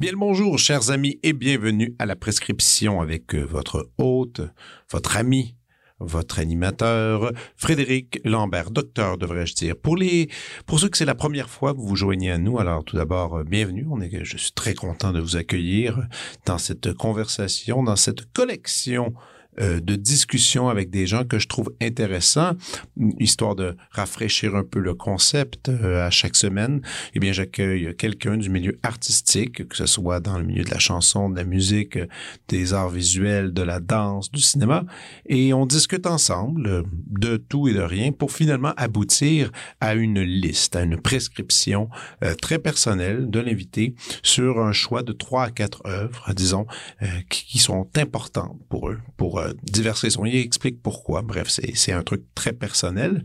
Bien le bonjour, chers amis, et bienvenue à la prescription avec euh, votre hôte, votre ami, votre animateur, Frédéric Lambert, docteur, devrais-je dire. Pour les, pour ceux que c'est la première fois que vous vous joignez à nous, alors tout d'abord, euh, bienvenue. On est, je suis très content de vous accueillir dans cette conversation, dans cette collection euh, de discussion avec des gens que je trouve intéressants, histoire de rafraîchir un peu le concept euh, à chaque semaine. Eh bien, j'accueille quelqu'un du milieu artistique, que ce soit dans le milieu de la chanson, de la musique, des arts visuels, de la danse, du cinéma, et on discute ensemble de tout et de rien pour finalement aboutir à une liste, à une prescription euh, très personnelle de l'invité sur un choix de trois à quatre œuvres, disons, qui sont importantes pour eux, pour euh, diverses raisons. Il explique pourquoi. Bref, c'est un truc très personnel.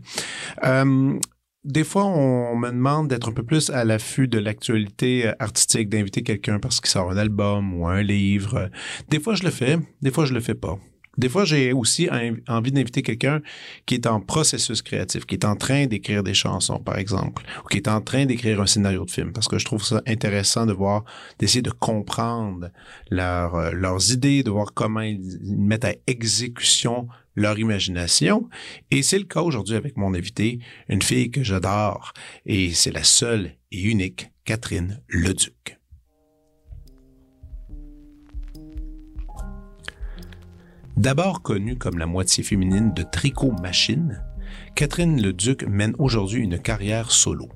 Euh, des fois, on me demande d'être un peu plus à l'affût de l'actualité artistique, d'inviter quelqu'un parce qu'il sort un album ou un livre. Des fois, je le fais, des fois, je le fais pas. Des fois, j'ai aussi envie d'inviter quelqu'un qui est en processus créatif, qui est en train d'écrire des chansons, par exemple, ou qui est en train d'écrire un scénario de film, parce que je trouve ça intéressant de voir, d'essayer de comprendre euh, leurs idées, de voir comment ils, mettent à exécution leur imagination. Et c'est le cas aujourd'hui avec mon invité, une fille que j'adore, et c'est la seule et unique Catherine Leduc. D'abord connue comme la moitié féminine de Tricot Machine, Catherine Leduc mène aujourd'hui une carrière solo.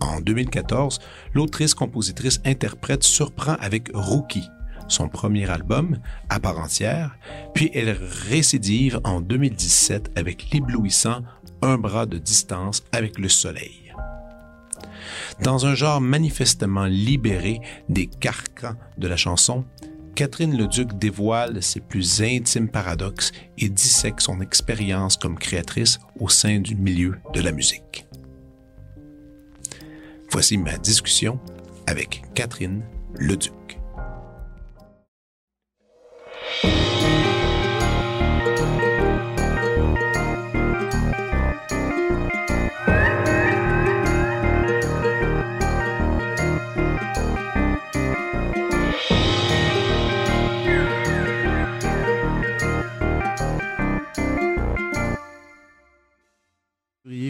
En 2014, l'autrice, compositrice, interprète surprend avec Rookie, son premier album, à part entière, puis elle récidive en 2017 avec l'éblouissant Un bras de distance avec le soleil. Dans un genre manifestement libéré des carcans de la chanson, Catherine Leduc dévoile ses plus intimes paradoxes et dissèque son expérience comme créatrice au sein du milieu de la musique. Voici ma discussion avec Catherine Leduc.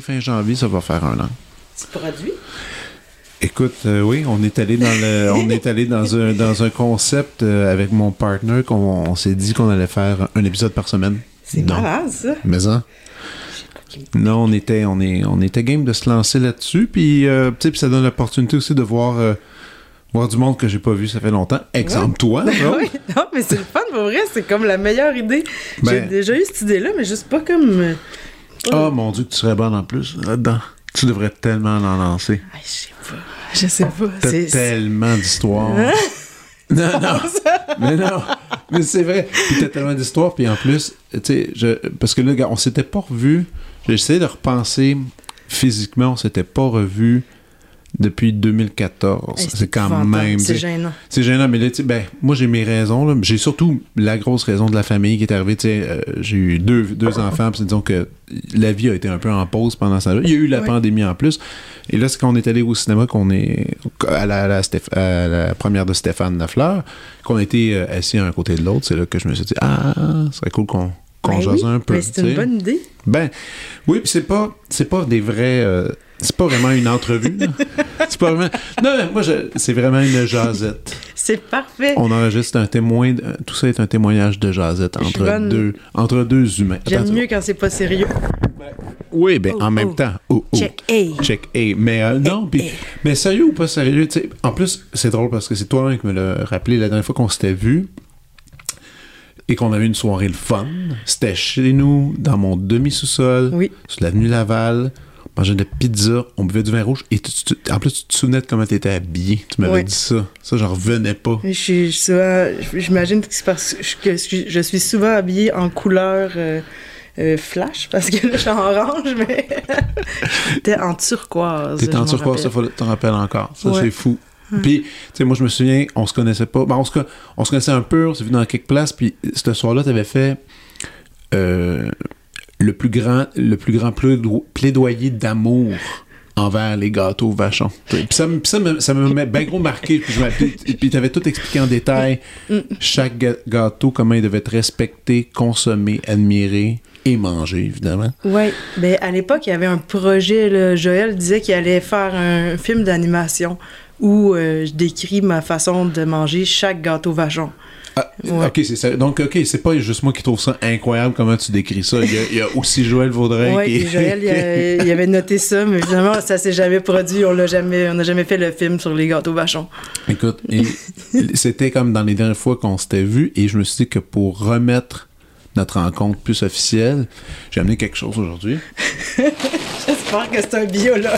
Fin janvier, ça va faire un an. Tu produis? Écoute, euh, oui, on est allé dans le, on est allé dans un, dans un concept euh, avec mon partner qu'on on, s'est dit qu'on allait faire un épisode par semaine. C'est malade, ça. Mais ça. Non, on était, on est, on était game de se lancer là-dessus, puis, euh, puis ça donne l'opportunité aussi de voir, voir du monde que j'ai pas vu ça fait longtemps. Exemple toi. oui, non, mais c'est le fun pour vrai, c'est comme la meilleure idée. J'ai ben déjà eu cette idée-là, mais juste pas comme Oh mon Dieu, tu serais bonne en plus là-dedans. Tu devrais tellement l'en lancer. je sais pas. Je sais pas. T'as tellement d'histoires. Hein? non, non. mais non. Mais c'est vrai. Puis t'as tellement d'histoires. Puis en plus, tu sais, je... parce que là, on s'était pas revus. J'ai essayé de repenser physiquement, on s'était pas revus depuis 2014. c'est quand même. C'est gênant. C'est gênant, mais là, ben, moi, j'ai mes raisons. J'ai surtout la grosse raison de la famille qui est arrivée. Euh, j'ai eu deux, deux enfants, puis disons que la vie a été un peu en pause pendant ça. Il y a eu la pandémie en plus. Et là, c'est quand on est allé au cinéma, qu'on est à la, la, première de Stéphane Lafleur, qu'on a été euh, assis un côté de l'autre. C'est là que je me suis dit, ah, ce serait cool qu'on qu'on ben un peu. c'est une bonne idée. Ben, oui, puis c'est pas, c'est pas des vrais. Euh, c'est pas vraiment une entrevue. c'est pas vraiment. Non, moi, c'est vraiment une jasette. C'est parfait. On enregistre un témoin. Tout ça est un témoignage de jasette entre, deux, entre deux humains. J'aime mieux quand c'est pas sérieux. oui, ben en même temps. Check A. Check A. Mais euh, non, puis. Mais sérieux ou pas sérieux, tu sais. En plus, c'est drôle parce que c'est toi qui me l'as rappelé la dernière fois qu'on s'était vu et qu'on avait une soirée le fun. C'était chez nous, dans mon demi-sous-sol, oui. sur l'avenue Laval mangeait de la pizza, on buvait du vin rouge. Et en plus, tu te souvenais de comment tu étais habillé. Tu m'avais dit ça. Ça, j'en revenais pas. J'imagine que c'est parce que je suis souvent habillée en couleur. Euh, euh, flash, parce que là, je suis en orange, mais j'étais en turquoise. T'étais en je turquoise, ça, faut t'en rappelles encore. Ça, Ouais. c'est fou. Puis, tu sais, moi, je me souviens, on se connaissait pas. Ben, on, se, co- on se connaissait un peu, on s'est vu dans quelques places, puis ce soir-là, t'avais fait euh, le plus grand, le plus grand plaido- plaidoyer d'amour envers les gâteaux vachons. Puis ça, me- ça me- ça m'a bien gros marqué. Puis, je puis, t'avais tout expliqué en détail, chaque gâteau, comment il devait être respecté, consommé, admiré et mangé, évidemment. Oui, ben à l'époque, il y avait un projet, là, Joël disait qu'il allait faire un film d'animation où euh, je décris ma façon de manger chaque gâteau vachon. Ah, Ouais. Ok, c'est ça. Donc, ok, c'est pas juste moi qui trouve ça incroyable comment tu décris ça. Il y a, il y a aussi Joël Vaudreuil Oui, qui Joël, il, a- il avait noté ça, mais finalement, ça s'est jamais produit. On l'a jamais, on n'a jamais fait le film sur les gâteaux vachons. Écoute, c'était comme dans les dernières fois qu'on s'était vus et je me suis dit que pour remettre notre rencontre plus officielle, j'ai amené quelque chose aujourd'hui. J'espère que c'est un biologue.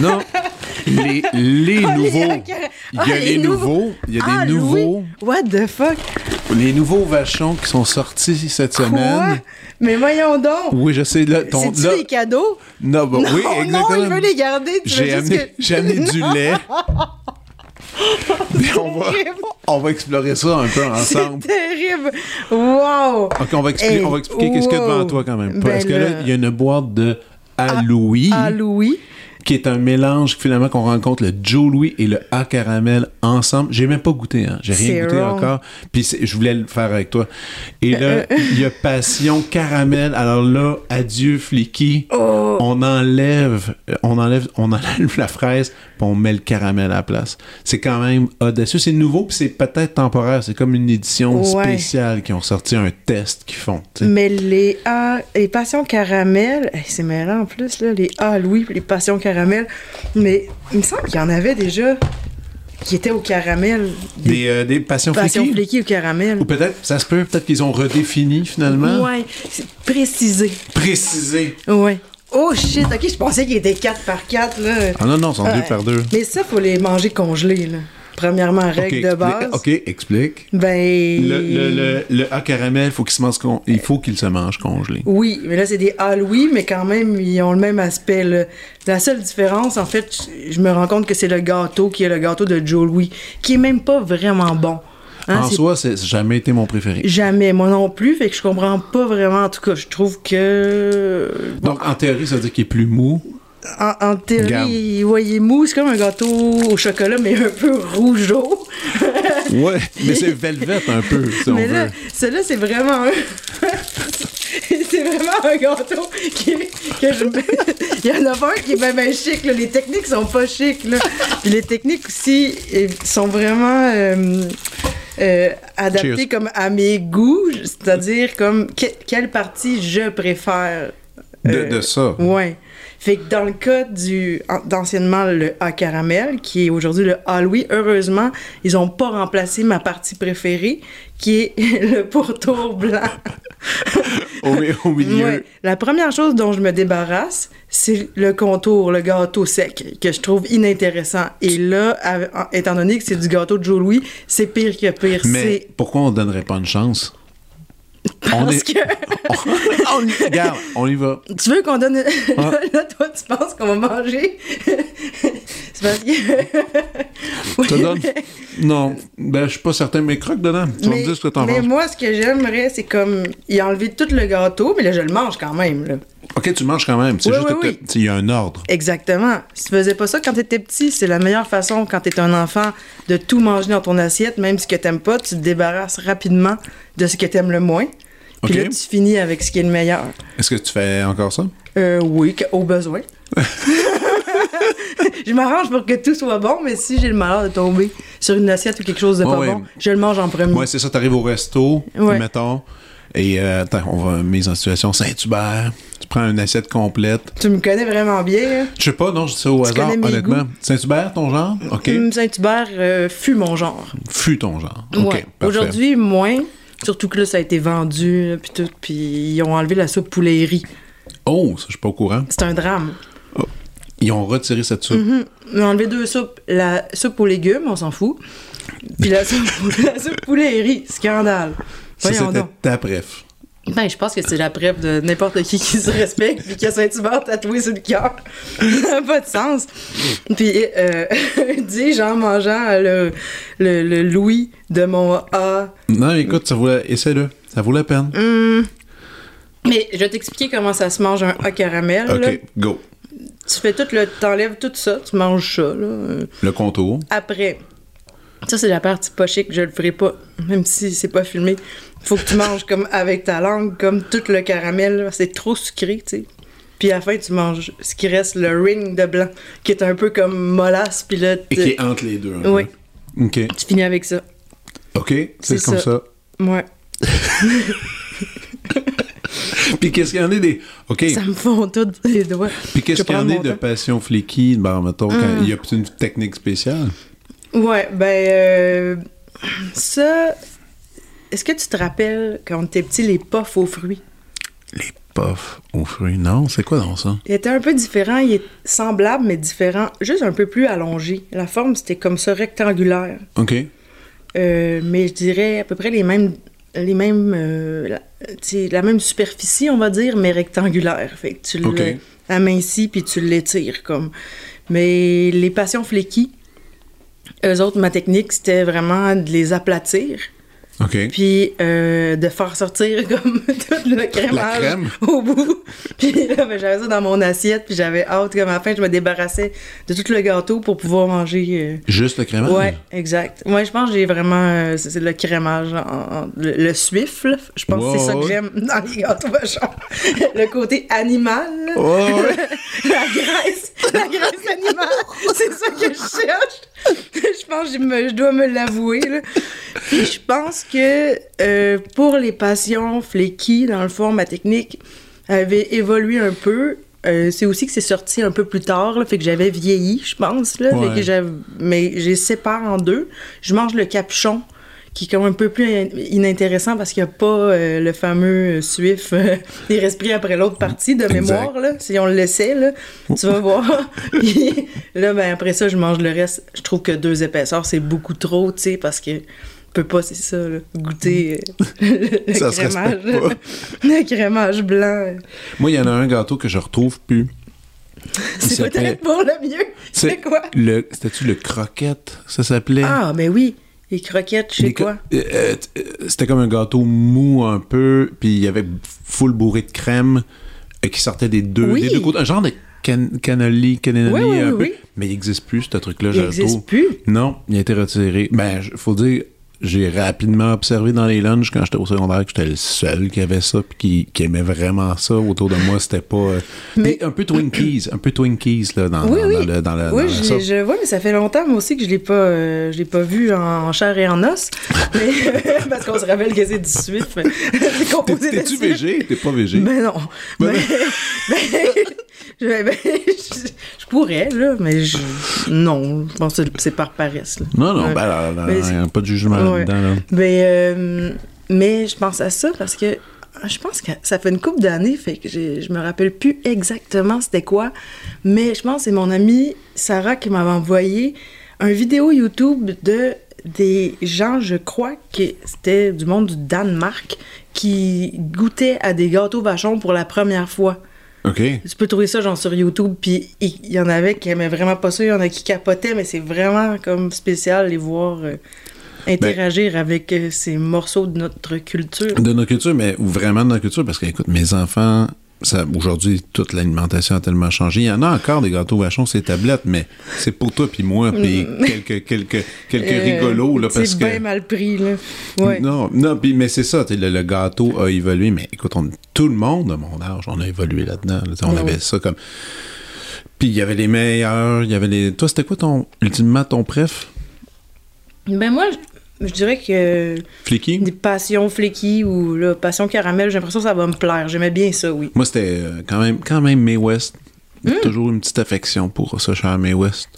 Non, les, les Ah, nouveaux. Il y a Ah, les les nouveaux. nouveaux. Il y a Ah, des nouveaux. Louis, what the fuck? Les nouveaux vachons qui sont sortis cette Quoi? semaine. Mais voyons donc! Oui, je sais. Là, ton, C'est-tu là, des cadeaux? non, bah, non, oui, non, exactement. il veut les garder. Veux J'ai amené, que- j'ai amené du Non. lait. Mais on va, Terrible. on va explorer ça un peu ensemble. C'est terrible! Wow! Ok, on va Hey, on va expliquer qu'est-ce qu'il y a devant toi quand même. Ben Parce que là, il y a une boîte de Ah, Louis. Qui est un mélange finalement qu'on rencontre le Joe Louis et le A caramel ensemble. J'ai même pas goûté, hein. J'ai rien goûté wrong. encore. Puis je voulais le faire avec toi. Et là, il y a passion caramel. Alors là, adieu flicky. Oh! On enlève, euh, on enlève, on enlève la fraise, puis on met le caramel à la place. C'est quand même audacieux. C'est nouveau, puis c'est peut-être temporaire. C'est comme une édition Ouais. spéciale qui ont sorti un test qu'ils font. Mais les A, les passions caramel, c'est mêlant en plus, là, les A Louis les passions caramel. Mais il me semble qu'il y en avait déjà qui étaient au caramel. Des, Des, euh, des passions passions fliquées au caramel. Ou peut-être, ça se peut, peut-être qu'ils ont redéfini finalement. C'est précisé. Précisé. Ouais. Oh shit, ok, je pensais qu'ils étaient 4 par 4 là. Ah non, non, sont Ouais. deux par deux. Mais ça, faut les manger congelés, là. Premièrement, règle de base. Ok, explique. Ben. Le, le, le, le A caramel, faut qu'il se mange con- il faut qu'il se mange congelé. Oui, mais là, c'est des Ah Louis, mais quand même, ils ont le même aspect. là. La seule différence, en fait, je- je me rends compte que c'est le gâteau qui est le gâteau de Joe Louis, qui est même pas vraiment bon. Hein, en c'est soi, c'est jamais été mon préféré. Jamais, moi non plus, fait que je comprends pas vraiment. En tout cas, je trouve que. Donc, en théorie, ça veut dire qu'il est plus mou. En, en théorie, est mou, c'est comme un gâteau au chocolat, mais un peu rougeau. Ouais, mais c'est velvet un peu, si on mais veut. là, celui-là, c'est vraiment un. c'est vraiment un gâteau qui, que je Il y en a un qui est bien, chic, là. Les techniques sont pas chic, là. Puis les techniques aussi sont vraiment. euh, euh, Cheers. comme à mes goûts, c'est-à-dire comme que- quelle partie je préfère. De, euh, de ça. Ouais. Fait que dans le cas du an- d'anciennement le A caramel, qui est aujourd'hui le A Louis, heureusement, ils ont pas remplacé ma partie préférée, qui est le pourtour blanc. Au, mi- au milieu. Ouais. La première chose dont je me débarrasse, c'est le contour, le gâteau sec, que je trouve inintéressant. Et là, à- étant donné que c'est du gâteau de Joe Louis, c'est pire que pire. Mais pourquoi on donnerait pas une chance? On parce est- que on y- regarde, on y va. tu veux qu'on donne. Ah. là, toi, tu penses qu'on va manger? c'est parce que. Je te donne. Non, ben, je suis pas certain, mais croque dedans. Tu vas me dire ce que t'en mais penses. moi, ce que j'aimerais, c'est comme. Il a enlevé tout le gâteau, mais là, je le mange quand même. Là. Ok, tu manges quand même. C'est Oui, juste oui, que oui. il y a un ordre. Exactement. Si tu faisais pas ça quand t'étais petit, c'est la meilleure façon quand t'es un enfant de tout manger dans ton assiette, même ce que t'aimes pas, tu te débarrasses rapidement de ce que t'aimes le moins. Puis là, tu finis avec ce qui est le meilleur. Est-ce que tu fais encore ça? Euh, oui, au besoin. je m'arrange pour que tout soit bon, mais si j'ai le malheur de tomber sur une assiette ou quelque chose de Ouais, pas ouais. bon, je le mange en premier. Ouais, c'est ça, t'arrives au resto, Ouais. mettons, et euh, attends, on va mise en situation Saint-Hubert. Tu prends une assiette complète. Tu me connais vraiment bien. hein? Je sais pas, non, je dis ça au Tu hasard, honnêtement. Saint-Hubert, ton genre? OK. Hum, Saint-Hubert euh, fut mon genre. Fut ton genre. OK, Ouais. Aujourd'hui, moins. Surtout que là, ça a été vendu, puis tout. Puis ils ont enlevé la soupe poulet et riz. Oh, ça, je suis pas au courant. C'est un drame. Ils ont retiré cette soupe. Mhm. Ils ont enlevé deux soupes. La soupe aux légumes, on s'en fout. Puis la soupe, la soupe poulet et riz. Scandale. Ça, c'était ta préf. Ben, je pense que c'est la preuve de n'importe qui qui se respecte puis qui a Saint-Hubert tatoué sur le cœur. Ça n'a pas de sens. Puis, euh, dis-je en mangeant le, le, le Louis de mon A. Non, écoute, ça vaut la... essaie-le. Ça vaut la peine. Hum. Mais je vais t'expliquer comment ça se mange un A caramel. là. OK, go. Tu fais tout le. T'enlèves tout ça, tu manges ça, là. Le contour. Après, ça, c'est la partie pas chic, je le ferai pas, même si c'est pas filmé. Faut que tu manges comme avec ta langue, comme tout le caramel, c'est trop sucré, tu sais. Puis à la fin, tu manges ce qui reste, le ring de blanc, qui est un peu comme mollasse, puis là, Et qui est entre les deux. Oui. OK. tu finis avec ça. OK, c'est comme ça. ça. Ouais. Puis qu'est-ce qu'il y en a des... OK. Ça me fond tout les doigts. Puis qu'est-ce qu'il y en a de passion flaky? Ben, mettons, Hum. il y a une technique spéciale. Ouais, ben, euh, ça. Est-ce que tu te rappelles, quand était petit, les puffs aux fruits? Les puffs aux fruits. Non, c'est quoi dans ça? Il était un peu différent, il est semblable, mais différent, juste un peu plus allongé. La forme, c'était comme ça, rectangulaire. OK. Euh, mais je dirais à peu près les mêmes. Les mêmes euh, la, même superficie, on va dire, mais rectangulaire. Fait que tu Ok. l'amincis puis tu l'étires comme. Mais les passions fléquis, eux autres, ma technique, c'était vraiment de les aplatir. OK. Puis euh, de faire sortir comme tout le crémage crème. au bout. Puis là, ben, j'avais ça dans mon assiette, puis j'avais hâte comme à la fin, je me débarrassais de tout le gâteau pour pouvoir manger. euh, Juste le crémage? Ouais, exact. Moi, je pense que j'ai vraiment. euh, c'est le crémage, en- en- le, le suif, là. Je pense que c'est ça que j'aime dans les gâteaux le côté animal, la graisse, la graisse animale. C'est ça que je cherche. je pense que je, me- je dois me l'avouer. Puis je pense que euh, pour les passions flaky, dans le fond, ma technique avait évolué un peu. Euh, c'est aussi que c'est sorti un peu plus tard, là, fait que j'avais vieilli, je pense. Là, fait Ouais. que j'avais- mais j'ai sépare en deux. Je mange le capuchon, qui est comme un peu plus in- inintéressant parce qu'il n'y a pas euh, le fameux suif euh, respirs après l'autre partie de Exact. mémoire. Là. Si on le laissait, là, tu vas voir. Puis là, ben, après ça, je mange le reste. Je trouve que deux épaisseurs, c'est beaucoup trop, tu sais, parce que peut pas, c'est ça, là, goûter euh, le, Ça crémage. Le crémage blanc. Moi, il y en a un gâteau que je retrouve plus. Il C'est peut-être pour le mieux. C'est quoi? Le... C'était-tu le croquette, ça s'appelait? Ah, mais oui. Les croquettes, je sais quoi. Euh, C'était comme un gâteau mou un peu, puis il y avait full bourré de crème euh, qui sortait des deux, Oui. des deux côtés. Un genre de can cannoli, cannoli Oui, oui, un peu. Mais il n'existe plus, ce truc-là, Il n'existe plus? Non, il a été retiré. Ben, il faut dire, j'ai rapidement observé dans les lunchs quand j'étais au secondaire que j'étais le seul qui avait ça puis qui, qui aimait vraiment ça. Autour de moi, c'était pas... euh, Mais- un peu Twinkies, un peu Twinkies, là, dans, Oui, dans, oui. dans le... Dans le Oui, dans je, vois, mais ça fait longtemps, moi aussi, que je l'ai pas, euh, je l'ai pas vu en, en chair et en os. Mais, parce qu'on se rappelle que c'est du suif. c'est composé T'es- suif. végé? T'es pas végé? Ben non. Ben, je, je- je pourrais, là, mais je, non. Je pense que c'est par paresse. Là. Non, non, ben, là, là, Mais pas de jugement Ouais. là-dedans. Là. Ben, euh, mais je pense à ça parce que je pense que ça fait une couple d'années, fait que je me rappelle plus exactement c'était quoi, mais je pense que c'est mon amie Sarah qui m'avait envoyé un vidéo YouTube de des gens, je crois que c'était du monde du Danemark, qui goûtaient à des gâteaux vachons pour la première fois. OK. Tu peux trouver ça genre sur YouTube, puis il il y en avait qui aimaient vraiment pas ça, il y en a qui capotaient, mais c'est vraiment comme spécial les voir euh, interagir avec euh, ces morceaux de notre culture. De notre culture, mais vraiment de notre culture, parce que, écoute, mes enfants, ça, aujourd'hui, toute l'alimentation a tellement changé. Il y en a encore des gâteaux vachons, ces tablettes, mais c'est pour toi puis moi, puis quelques, quelques, quelques Euh, rigolos, là, parce que... bien mal pris, là. Ouais. Non, non, puis mais c'est ça, tu sais, le, le gâteau a évolué, mais écoute, on- tout le monde de mon âge, on a évolué là-dedans. là, on Ouais. avait ça comme. Puis il y avait les meilleurs, il y avait les. Toi, c'était quoi ton. Ultimement, ton préf? Ben moi, je, dirais que Flicky? des passions flaky ou là, passion caramel, j'ai l'impression que ça va me plaire. J'aimais bien ça, oui. Moi, c'était euh, quand même, quand même May West. Hmm. Toujours une petite affection pour ça, cher May West.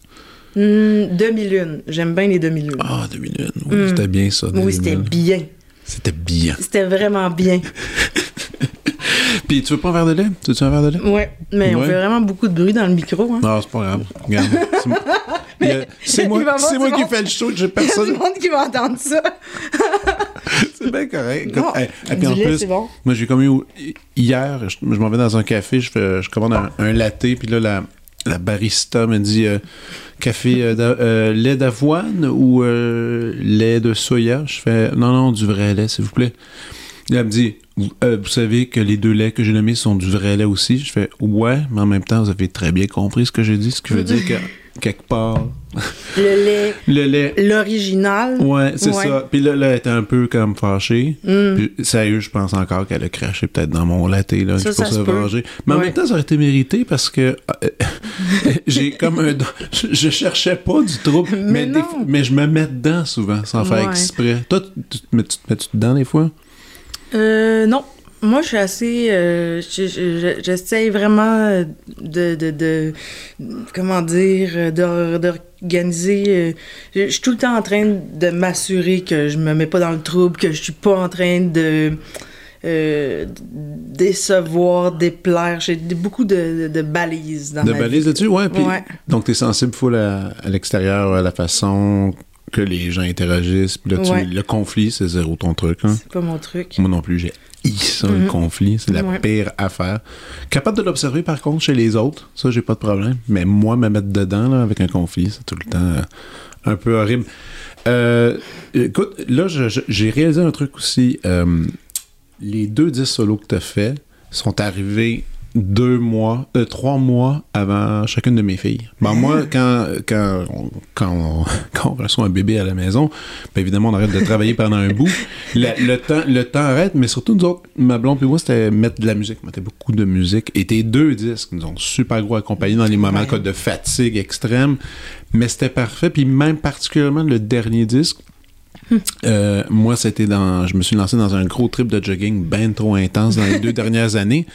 Hum, demi-lune. J'aime bien les demi-lunes. Ah, 2001. Oui, c'était bien ça. Hmm. oui, c'était 2001. bien. C'était bien. C'était vraiment bien. Puis tu veux pas un verre de lait? Tu veux un verre de lait? Ouais, mais on fait vraiment beaucoup de bruit dans le micro. Hein. Non, c'est pas grave. Regarde. C'est moi, c'est qui monde- fais le show, j'ai Il y a du personne. monde qui va entendre ça. c'est bien correct. Écoute, Non, hey, et puis du en lait, plus, c'est bon. moi, j'ai commis au- hier, je, je m'en vais dans un café, je, fais, je commande un, un latte, puis là, la, la barista me dit euh, café euh, euh, lait d'avoine ou euh, lait de soya? Je fais non, non, du vrai lait, s'il vous plaît. Et elle me dit euh, vous savez que les deux laits que j'ai nommés sont du vrai lait aussi. Je fais ouais, mais en même temps, vous avez très bien compris ce que j'ai dit, ce qui veut dire que quelque part, Le lait, le lait l'original. Ouais, c'est Ouais. ça. Puis là, là, elle était un peu comme fâchée. Mm. Puis, sérieux, je pense encore qu'elle a craché peut-être dans mon latte, là, Ça, pour se venger. Mais en Ouais. même temps, ça aurait été mérité parce que euh, j'ai comme un... Je, je cherchais pas du trouble, mais, Mais des mais je me mets dedans souvent, sans faire exprès. Toi, tu, tu tu te mets-tu dedans des fois? Euh, non. Moi, je suis assez. euh, je- je- je- J'essaie vraiment de, de, de. Comment dire euh, d'or- D'organiser. euh, je, je suis tout le temps en train de m'assurer que je me mets pas dans le trouble, que je suis pas en train de. euh, décevoir, déplaire. J'ai beaucoup de, de, de balises dans de ma balises vie. là-dessus? Ouais. Donc, t'es sensible full à, à l'extérieur, à la façon que les gens interagissent. Puis là, tu- Ouais. le conflit, c'est zéro ton truc. Hein? C'est pas mon truc. Moi non plus, j'ai ça, le Mhm. conflit. C'est la Ouais. pire affaire. Capable de l'observer, par contre, chez les autres, ça, j'ai pas de problème. Mais moi, me mettre dedans là, avec un conflit, c'est tout le temps euh, un peu horrible. Euh, écoute, là, j'ai réalisé un truc aussi. Euh, les deux disques solos que tu as fait sont arrivés deux mois, euh, trois mois avant chacune de mes filles. Ben, moi, quand, quand, on, quand, on, quand on reçoit un bébé à la maison, ben, évidemment, on arrête de travailler pendant un bout. La- le, temps, le temps arrête, mais surtout, nous autres, ma blonde et moi, c'était mettre de la musique, mettre beaucoup de musique. Et tes deux disques nous ont super gros accompagnés dans les moments Ouais. de fatigue extrême, mais c'était parfait. Puis même particulièrement le dernier disque, euh, moi, c'était dans. Je me suis lancé dans un gros trip de jogging ben trop intense dans les deux dernières années.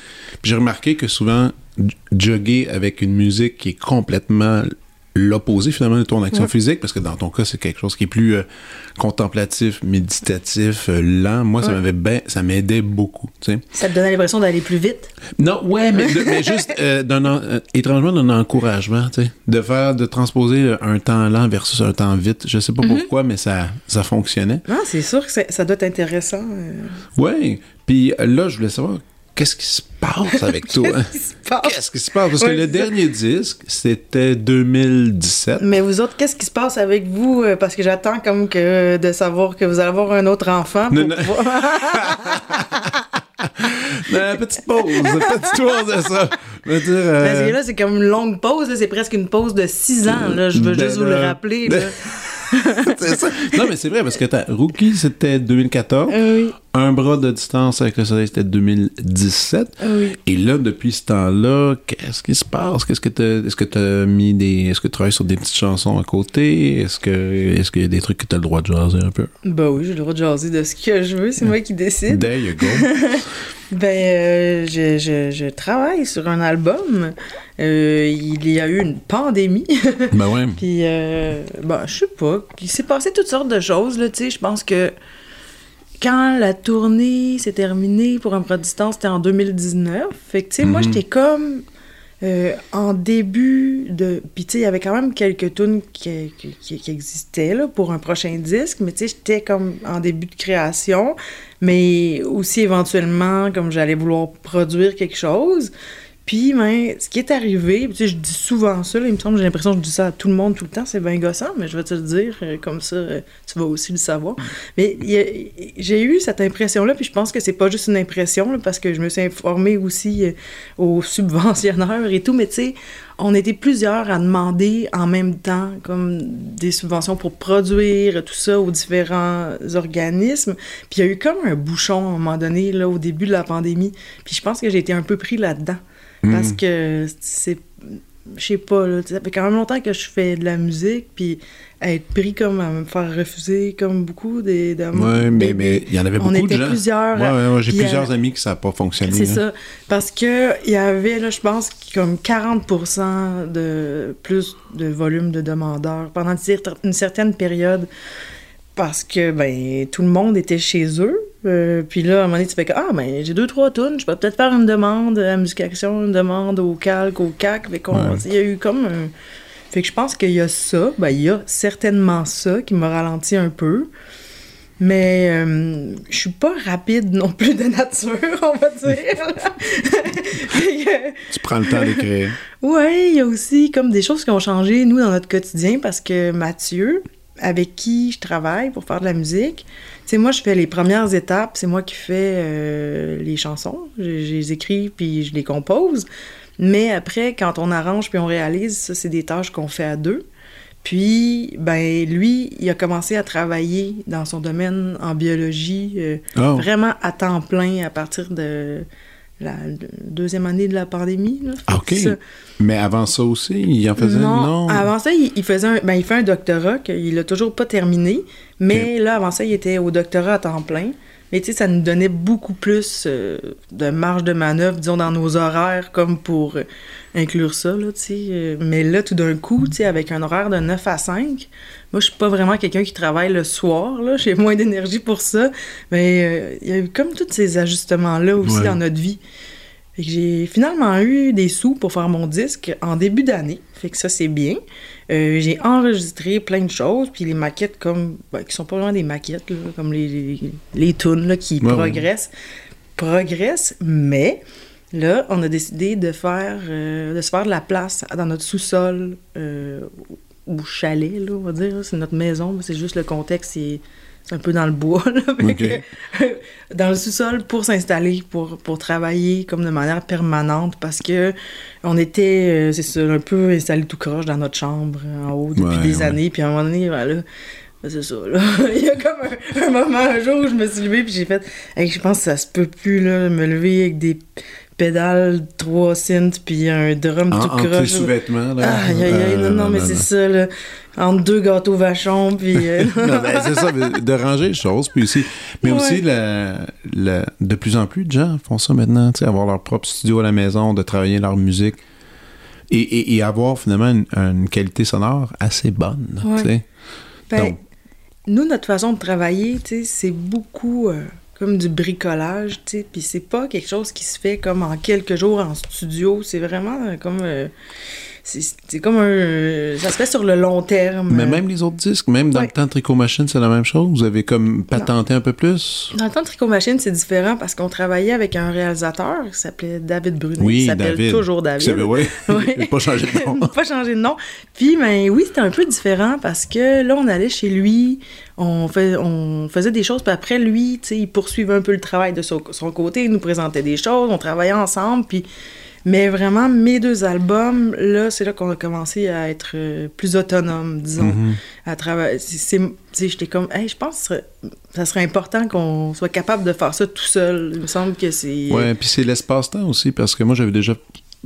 Puis j'ai remarqué que souvent, jogger avec une musique qui est complètement l'opposé finalement de ton action Ouais. physique, parce que dans ton cas, c'est quelque chose qui est plus euh, contemplatif, méditatif, euh, lent. Moi, ça m'avait ben, ça m'aidait beaucoup. Ça te donnait l'impression d'aller plus vite? Non, ouais, mais, de- mais juste euh, d'un étrangement d'un encouragement, tu sais, de faire, de transposer un temps lent versus un temps vite. Je sais pas pourquoi, mais ça, ça fonctionnait. Non, c'est sûr que ça doit être intéressant. Ouais. Puis là, je voulais savoir qu'est-ce qui se passe avec toi? Qu'est-ce qui se passe? Parce que le dernier disque, c'était 2017. Mais vous autres, qu'est-ce qui se passe avec vous? Euh, Parce que j'attends comme que de savoir que vous allez avoir un autre enfant. Pour Non, non. pouvoir- Euh, petite pause, petite tour de ça. Dire, euh, Parce que là, c'est comme une longue pause. C'est presque une pause de six ans. Là. Je veux Ben juste vous le rappeler. là. c'est ça. Non, mais c'est vrai, parce que ta Rookie, c'était 2014. Euh, oui. Un bras de distance avec le soleil, c'était 2017. Ah oui. Et là, depuis ce temps-là, qu'est-ce qui se passe? Qu'est-ce que t'as, est-ce que tu as mis des. Est-ce que tu travailles sur des petites chansons à côté? Est-ce que est-ce qu'il y a des trucs que tu as le droit de jaser un peu? Ben oui, j'ai le droit de jaser de ce que je veux. C'est moi qui décide. There you go. Ben, euh, je, je, je travaille sur un album. Euh, il y a eu une pandémie. ben ouais. Puis, euh, ben, je sais pas. Il s'est passé toutes sortes de choses, là, tu sais. Je pense que quand la tournée s'est terminée pour un distance, c'était en 2019. Fait que, tu sais, moi, Mhm. j'étais comme euh, en début de... Puis, tu sais, il y avait quand même quelques tunes qui, qui, qui- existaient, là, pour un prochain disque. Mais, tu sais, j'étais comme en début de création. Mais aussi, éventuellement, comme j'allais vouloir produire quelque chose. Puis, ben, ce qui est arrivé, tu sais, je dis souvent ça, là, il me semble, j'ai l'impression que je dis ça à tout le monde tout le temps, c'est bien gossant, mais je vais te le dire, euh, comme ça, euh, tu vas aussi le savoir. Mais j'ai eu cette impression-là, puis je pense que c'est pas juste une impression, parce que je me suis informée aussi euh, aux subventionneurs et tout, mais tu sais, on était plusieurs à demander en même temps comme des subventions pour produire tout ça aux différents organismes. Puis il y a eu comme un bouchon à un moment donné, là, au début de la pandémie. Puis je pense que j'ai été un peu pris là-dedans. Parce que c'est. Je sais pas, là, ça fait quand même longtemps que je fais de la musique, puis être pris comme à me faire refuser comme beaucoup des. de- Ouais, mais il y en avait beaucoup de était plusieurs. Ouais, ouais, ouais, j'ai plusieurs euh, amis qui ça n'a pas fonctionné. c'est ça. Parce que il y avait, là, je pense, comme 40% de plus de volume de demandeurs pendant une certaine période. Parce que, ben, tout le monde était chez eux. Euh, puis là, à un moment donné, tu fais que, ah, ben, j'ai deux, trois tunes, je peux peut-être faire une demande à Musique Action, une demande au Calque, au CAC. Fait qu'on- Ouais. il y a eu comme un... Fait que je pense qu'il y a ça, ben, il y a certainement ça qui m'a ralenti un peu. Mais euh, je suis pas rapide non plus de nature, on va dire. Tu prends le temps d'écrire. Ouais, il y a aussi comme des choses qui ont changé, nous, dans notre quotidien, parce que Mathieu, avec qui je travaille pour faire de la musique, tu sais, moi, je fais les premières étapes, c'est moi qui fais euh, les chansons, je, je les écris puis je les compose. Mais après, quand on arrange puis on réalise, ça, c'est des tâches qu'on fait à deux. Puis, ben, lui, il a commencé à travailler dans son domaine en biologie, euh, Oh. vraiment à temps plein à partir de la deuxième année de la pandémie. là. Ah, OK. ça- Mais avant ça aussi, il en faisait? Non, non. avant ça, il, il faisait un, ben, il fait un doctorat qu'il a toujours pas terminé. Mais là, avant ça, il était au doctorat à temps plein. Mais tu sais, ça nous donnait beaucoup plus euh, de marge de manœuvre, disons, dans nos horaires, comme pour inclure ça, là, tu sais. Euh, Mais là, tout d'un coup, tu sais, avec un horaire de 9 à 5, moi, je suis pas vraiment quelqu'un qui travaille le soir, là. J'ai moins d'énergie pour ça. Mais euh, il y a eu comme tous ces ajustements-là aussi Ouais. dans notre vie. Fait que j'ai finalement eu des sous pour faire mon disque en début d'année. Fait que ça, c'est bien. Euh, j'ai enregistré plein de choses, puis les maquettes comme ben, qui sont pas vraiment des maquettes, là, comme les, les, les tunes là, qui Ouais, progressent, progressent, mais là, on a décidé de faire euh, de se faire de la place dans notre sous-sol euh, ou chalet, là, on va dire. C'est notre maison, mais c'est juste le contexte, c'est c'est un peu dans le bois, là. Que, dans le sous-sol pour s'installer, pour, pour travailler comme de manière permanente parce que on était, euh, c'est ça, un peu installé tout croche dans notre chambre en haut depuis Ouais, des ouais. années. Puis à un moment donné, voilà, ben, c'est ça, là. Il y a comme un, un moment, un jour où je me suis levée puis j'ai fait, Hey, je pense que ça se peut plus, là, me lever avec des pédales, trois synths puis un drum En- tout croche. sous-vêtements, là. Aïe, aïe, aïe, non, Euh, non, mais c'est ça, là. Entre deux gâteaux vachons, puis... euh, non, ben, c'est ça, de ranger les choses, puis aussi, mais Ouais. aussi la, la- de plus en plus de gens font ça maintenant, tu sais, avoir leur propre studio à la maison, de travailler leur musique et, et- et avoir finalement une, une qualité sonore assez bonne, Ouais. tu sais. Ben, Donc- nous, notre façon de travailler, tu sais, c'est beaucoup euh, comme du bricolage, tu sais, puis c'est pas quelque chose qui se fait comme en quelques jours en studio, c'est vraiment euh, comme... euh, c'est comme un... ça se fait sur le long terme. Mais même les autres disques, même dans Ouais. le temps de Tricot Machine, c'est la même chose? Vous avez comme patenté un peu plus? Dans le temps de Tricot Machine, c'est différent parce qu'on travaillait avec un réalisateur qui s'appelait David Brunet. Oui, qui s'appelle toujours David. Oui. Ouais. Il n'a pas changé de nom. pas changé de nom. Puis, ben oui, c'était un peu différent parce que là, on allait chez lui, on, fait, on faisait des choses, puis après, lui, tu sais, il poursuivait un peu le travail de son, son côté, il nous présentait des choses, on travaillait ensemble, puis... Mais vraiment, mes deux albums, là, c'est là qu'on a commencé à être euh, plus autonome, disons, à travailler. sais, J'étais comme, hey, je pense que serait- ça serait important qu'on soit capable de faire ça tout seul. Il me semble que c'est... Ouais, puis c'est l'espace-temps aussi, parce que moi, j'avais déjà.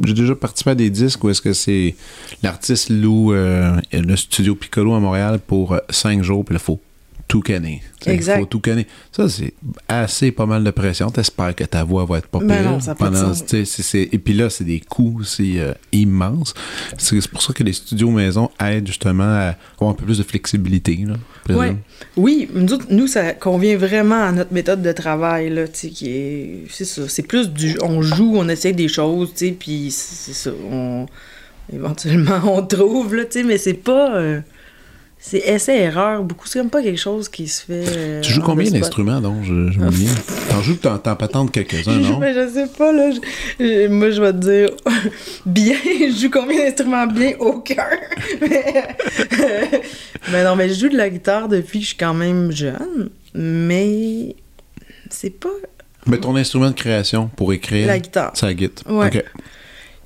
J'ai déjà participé à des disques où est-ce que c'est l'artiste loue euh, le studio Piccolo à Montréal pour euh, cinq jours, puis il faut tout canner. Exact. Il faut tout canner. Ça, c'est assez pas mal de pression. T'espères que ta voix va être pas Ben pire. non, ça pendant, c'est- c'est- Et puis là, c'est des coûts aussi euh, immenses. C'est c'est pour ça que les studios maison aident justement à avoir un peu plus de flexibilité. Là, présume. Oui, nous, autres, nous, ça convient vraiment à notre méthode de travail, là, qui est... C'est ça, c'est plus du... On joue, on essaie des choses, puis c'est ça, on... Éventuellement, on trouve, là, mais c'est pas... euh, C'est essai-erreur, beaucoup. C'est comme pas quelque chose qui se fait... euh, Tu joues combien d'instruments, donc? Je, je me dis. T'en joues que t'en t'en patentes quelques-uns, non? Mais je sais pas, là. je- je- moi, je vais te dire bien. Je joue combien d'instruments bien? Aucun. mais, mais non, mais je joue de la guitare depuis que je suis quand même jeune. Mais c'est pas Mais ton instrument de création pour écrire, la guitare. c'est la guitare. Ouais. OK.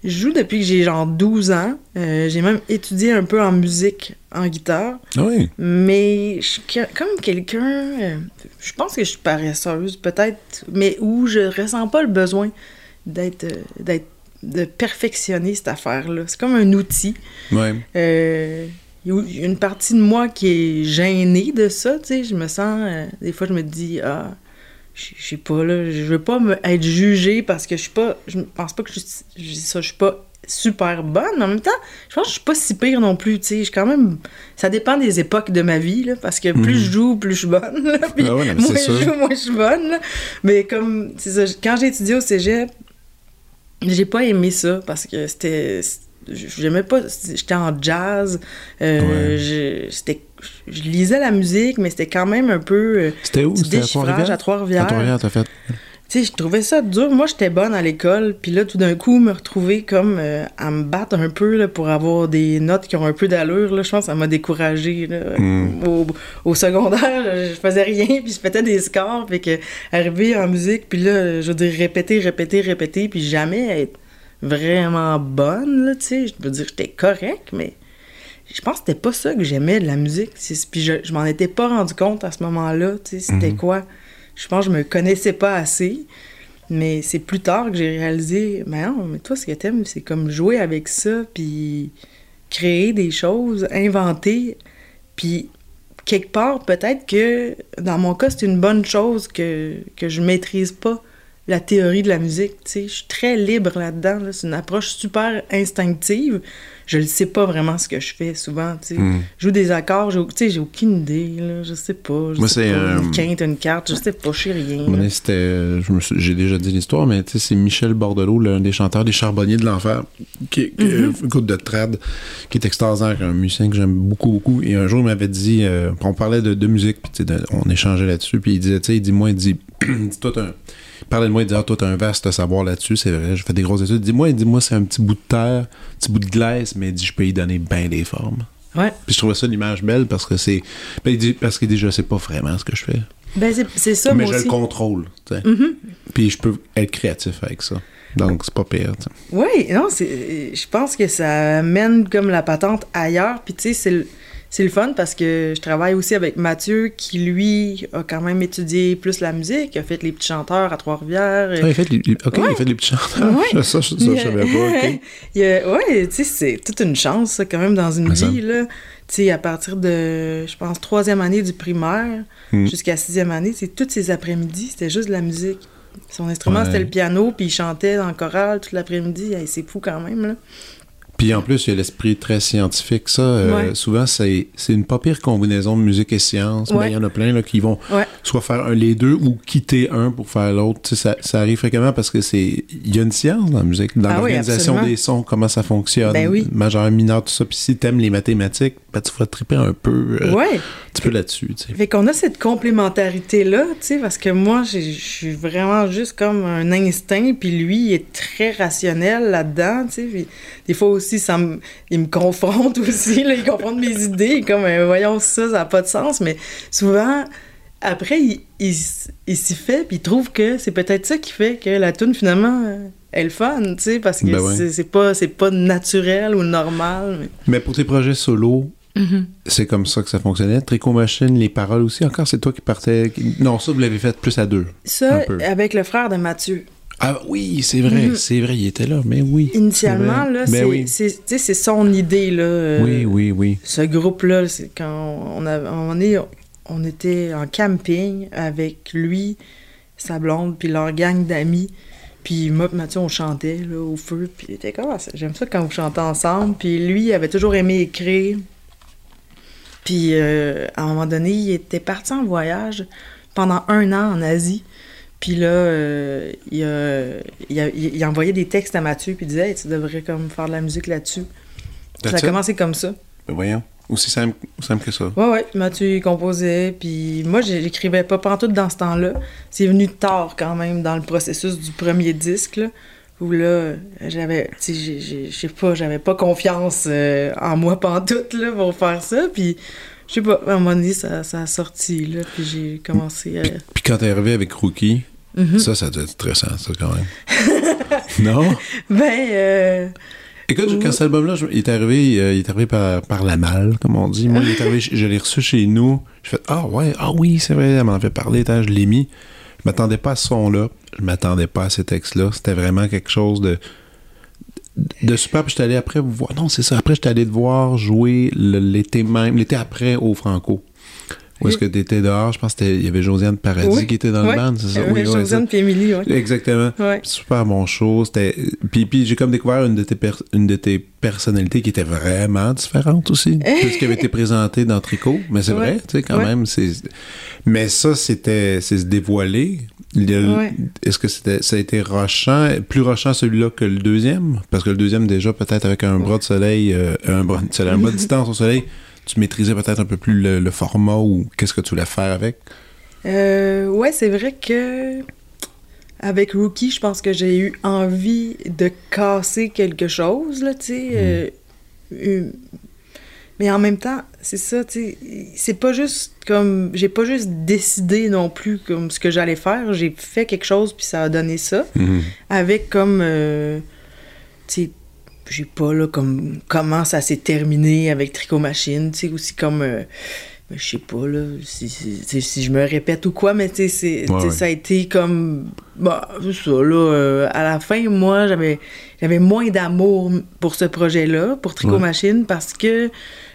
Je joue depuis que j'ai genre 12 ans. Euh, j'ai même étudié un peu en musique en guitare. Oui. Mais je suis comme quelqu'un. euh, je pense que je suis paresseuse, peut-être, mais où je ressens pas le besoin d'être. euh, d'être de perfectionner cette affaire-là. C'est comme un outil. Ouais. Euh, Il y a une partie de moi qui est gênée de ça, tu sais. Je me sens. euh, des fois, je me dis, ah, je sais pas, là, je veux pas me, être jugée parce que je suis pas. Je pense pas que je, ça, je suis pas super bonne, en même temps, je pense que je suis pas si pire non plus, tu sais. Je suis quand même. Ça dépend des époques de ma vie, là, parce que plus Mhm. je joue, plus je suis bonne. là, puis Ah ouais, moins je joue, moins je suis bonne. là. Mais comme, c'est ça, quand j'ai étudié au cégep, j'ai pas aimé ça parce que c'était j'aimais pas. J'étais en jazz. euh, Ouais. je, c'était, je lisais la musique, mais c'était quand même un peu. euh, C'était où? C'était à Trois-Rivières? à Trois-Rivières. À Trois-Rivières, t'as fait. Tu sais, je trouvais ça dur. Moi, j'étais bonne à l'école, puis là, tout d'un coup, me retrouver comme euh, à me battre un peu là, pour avoir des notes qui ont un peu d'allure. Là, je pense que ça m'a découragée. là. Mm. Au, au secondaire, je faisais rien, puis je pétais des scores, puis que arrivé en musique, puis là, je veux dire, répéter, répéter, répéter, puis jamais être vraiment bonne, là, tu sais. Je veux dire, j'étais correct, mais je pense que c'était pas ça que j'aimais de la musique. Puis je, je m'en étais pas rendu compte à ce moment-là, tu sais, c'était Mhm. quoi. Je pense que je me connaissais pas assez, mais c'est plus tard que j'ai réalisé, mais non, mais toi, ce que t'aimes, c'est comme jouer avec ça, puis créer des choses, inventer, puis quelque part, peut-être que dans mon cas, c'est une bonne chose que, que je maîtrise pas la théorie de la musique, tu sais. Je suis très libre là-dedans, là. c'est une approche super instinctive. Je ne sais pas vraiment ce que je fais souvent, tu sais. Mm. Je joue des accords, j'ai- tu sais, j'ai aucune idée, là, je sais pas. Je Moi, sais c'est, pas, euh, une quinte, une carte, je sais pas, je sais rien. Euh, j'ai déjà dit l'histoire, mais c'est Michel Bordelot, l'un des chanteurs des Charbonniers de l'Enfer, qui, un groupe de trad, qui est extraordinaire, un musicien que j'aime beaucoup, beaucoup. Et un jour, il m'avait dit, euh, on parlait de, de musique, puis de- on échangeait là-dessus, puis il disait, tu sais, il dit, moi, il dit, il parlait de moi, il dit, ah, toi, t'as un vaste savoir là-dessus, c'est vrai, j'ai fait des grosses études. Il dit, moi, il dit, moi, c'est un petit bout de terre, un petit bout de glace, mais il dit, je peux y donner bien des formes. Ouais. Puis je trouvais ça l'image belle parce que c'est. ben, il dit, parce qu'il dit, je sais pas vraiment ce que je fais. Ben, c'est- c'est ça, mais moi je aussi. Le contrôle. tu sais. Puis je peux être créatif avec ça. Donc c'est pas pire. tu sais. Oui, non, c'est, je pense que ça mène comme la patente ailleurs. Puis tu sais, c'est le, fun parce que je travaille aussi avec Mathieu qui, lui, a quand même étudié plus la musique, a fait les petits chanteurs à Trois-Rivières. Ah, il fait les, les- ok, Ouais. il fait les petits chanteurs. Ouais. Ça, ça, ça, je savais pas. ok. Il y a- ouais, tu sais, c'est toute une chance, ça, quand même, dans une ça. vie, là. Tu sais, à partir de, je pense, troisième année du primaire Hmm. jusqu'à sixième année, c'est toutes ces après-midi, c'était juste de la musique. Son instrument, Ouais. c'était le piano, puis il chantait dans le choral toute l'après-midi. Hey, c'est fou quand même, là. Puis en plus, il y a l'esprit très scientifique. Ça, euh, Ouais. souvent, c'est c'est une pas pire combinaison de musique et science. Ouais. Il y en a plein là, qui vont Ouais. soit faire un, les deux ou quitter un pour faire l'autre. Tu sais, Ça, ça arrive fréquemment parce que c'est il y a une science dans la musique, dans Ah l'organisation des sons, comment ça fonctionne, Ben oui. majeur, mineur, tout ça. Puis si t'aimes les mathématiques, ben, tu vas triper un peu, euh, Ouais. un petit peu là-dessus. tu sais. Fait qu'on a cette complémentarité-là, tu sais, parce que moi, je suis vraiment juste comme un instinct, puis lui, il est très rationnel là-dedans, tu sais. puis des fois aussi, ça me, il me confronte aussi, là, il confronte mes idées, comme, euh, voyons, ça, ça n'a pas de sens, mais souvent, après, il, il, il s'y fait, puis il trouve que c'est peut-être ça qui fait que la tune finalement, euh, est le fun, tu sais, parce que Ben ouais. c'est- c'est pas, c'est pas naturel ou normal. mais- Mais pour tes projets solo, c'est comme ça que ça fonctionnait. Tricot Machine, les paroles aussi. Encore, c'est toi qui partais. Non, ça, vous l'avez fait plus à deux. Ça, avec le frère de Mathieu. Ah oui, c'est vrai, Mhm. c'est vrai, il était là, mais oui. Initialement, là, Ben c'est oui. son idée, là. euh, oui, oui, oui. Ce groupe-là, c'est quand on, a, on, est, on était en camping avec lui, sa blonde, puis leur gang d'amis. Puis moi et Mathieu, on chantait là, au feu. Puis il était comme, Ah, j'aime ça quand vous chantez ensemble. Puis lui, il avait toujours aimé écrire. Puis euh, à un moment donné, il était parti en voyage pendant un an en Asie. Puis là, euh, il, a, il, a, il a envoyé des textes à Mathieu, puis il disait, Hey, tu devrais comme faire de la musique là-dessus. Ça a commencé comme ça. Ben voyons. Aussi simple, simple que ça. Ouais, ouais. Mathieu il composait, puis moi, j'écrivais pas pantoute dans ce temps-là. C'est venu tard quand même dans le processus du premier disque, là, où là, j'avais, je sais pas, j'avais pas confiance euh, en moi pantoute, là, pour faire ça, puis je sais pas, à un moment donné, ça, ça a sorti, là, puis j'ai commencé à... Puis quand t'es arrivé avec Rookie, Mhm. ça, ça doit être stressant, ça, quand même. non? Ben, euh, Écoute, quand cet album-là, il est arrivé, euh, il est arrivé par, par la malle, comme on dit. Moi, il est arrivé, je, je l'ai reçu chez nous. Je fais Ah ouais, ah oui, c'est vrai, elle m'en parler, attends, je l'ai mis. Je m'attendais pas à ce son-là. Je m'attendais pas à ces textes-là. C'était vraiment quelque chose de de super. Puis j'étais allé après voir. Non, c'est ça. Après, j'étais allé te voir jouer l'été même, l'été après au Franco. Où est-ce que tu étais dehors? Je pense qu'il y avait Josiane Paradis Oui. qui était dans le band, c'est ça? Oui, Josiane puis Émilie, ça. Exactement. Super bon show. Puis, puis j'ai comme découvert une de, tes per- une de tes personnalités qui était vraiment différente aussi de ce qui avait été présenté dans Tricot. Mais c'est vrai, tu sais, quand même. Mais ça, c'était c'est se dévoiler. Ouais. Est-ce que c'était, ça a été rochant, plus rochant celui-là que le deuxième? Parce que le deuxième, déjà, peut-être avec un bras de soleil, euh, un, bras de soleil un bras de distance au soleil, tu maîtrisais peut-être un peu plus le, le format ou qu'est-ce que tu voulais faire avec? Euh, ouais, c'est vrai que avec Rookie, je pense que j'ai eu envie de casser quelque chose, là, tu sais. euh, euh, mais en même temps, c'est ça, tu sais. C'est pas juste comme. J'ai pas juste décidé non plus comme ce que j'allais faire. J'ai fait quelque chose, puis ça a donné ça. Avec comme. euh, tu sais, j'ai pas là comme comment ça s'est terminé avec Tricot Machine, tu sais, aussi comme. euh, ben, je sais pas, là, si, si- si- je me répète ou quoi, mais tu sais, ouais. ça a été comme. Bah, ça, là. euh, à la fin, moi, j'avais j'avais moins d'amour pour ce projet-là, pour Tricot Ouais. Machine, parce que.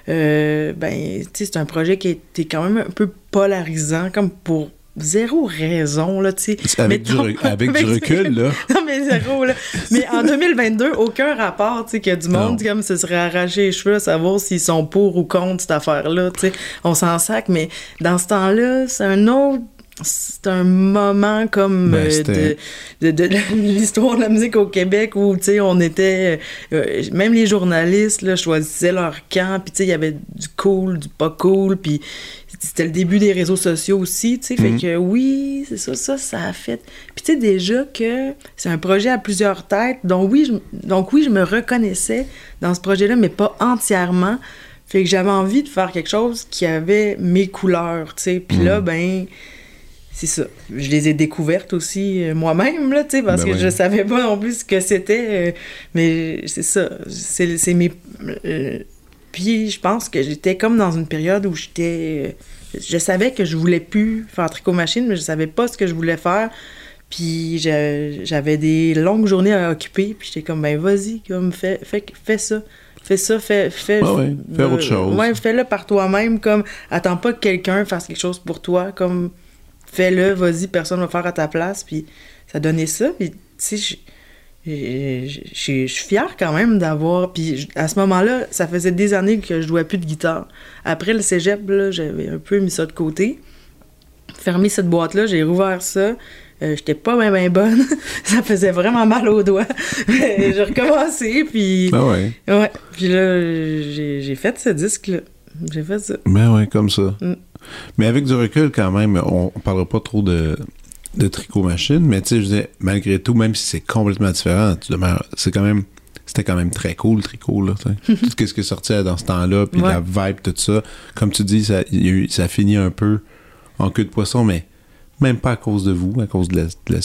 Euh, ben, c'est un projet qui était quand même un peu polarisant, comme pour zéro raison, là, tu sais. Avec, du, avec recul, là. non, mais zéro, là. Mais en 2022, aucun rapport, tu sais, qu'il y a du monde Non. comme se serait arraché les cheveux à savoir s'ils sont pour ou contre cette affaire-là, tu sais. On s'en sac, mais dans ce temps-là, c'est un autre. C'est un moment comme Ben, euh, de, de, de l'histoire de la musique au Québec où, tu sais, on était... euh, même les journalistes, là, choisissaient leur camp, puis tu sais, il y avait du cool, du pas cool, puis c'était le début des réseaux sociaux aussi, tu sais, Mhm. fait que oui, c'est ça, ça, ça a fait... Puis tu sais, déjà que c'est un projet à plusieurs têtes, donc oui, je, donc oui, je me reconnaissais dans ce projet-là, mais pas entièrement. Fait que j'avais envie de faire quelque chose qui avait mes couleurs, tu sais. Puis là, Mhm. ben, c'est ça. Je les ai découvertes aussi euh, moi-même, là, tu sais, parce Ben que oui. je savais pas non plus ce que c'était. euh, mais c'est ça. C'est c'est mes. euh, puis je pense que j'étais comme dans une période où j'étais. je savais que je voulais plus faire tricot machine, mais je savais pas ce que je voulais faire. Puis je- j'avais des longues journées à occuper, puis j'étais comme, ben vas-y, comme, fais, fais, fais ça. Fais ça, fais... fais ouais, fais autre chose. Ouais, fais-le par toi-même, comme, attends pas que quelqu'un fasse quelque chose pour toi, comme, fais-le, vas-y, personne va faire à ta place, puis ça donnait ça, puis tu sais, je- suis fière quand même d'avoir, puis à ce moment-là, ça faisait des années que je jouais plus de guitare. Après le cégep, j'avais un peu mis ça de côté, fermé cette boîte-là, j'ai rouvert ça, euh, j'étais pas bien ben bonne, ça faisait vraiment mal aux doigts, j'ai recommencé, puis... Ah ouais. Ouais, puis là, j'ai fait ce disque-là. J'ai fait ça. Ben ouais, comme ça. Mm. Mais avec du recul, quand même, on, on parlera pas trop de, de tricot machine, mais tu sais, je disais, malgré tout, même si c'est complètement différent, tu demeures, c'est quand même, c'était quand même très cool, le tricot, là, tout ce qui est sorti dans ce temps-là, puis Ouais. la vibe, tout ça. Comme tu dis, ça, eu- ça finit un peu en queue de poisson, mais même pas à cause de vous, à cause de la, de la,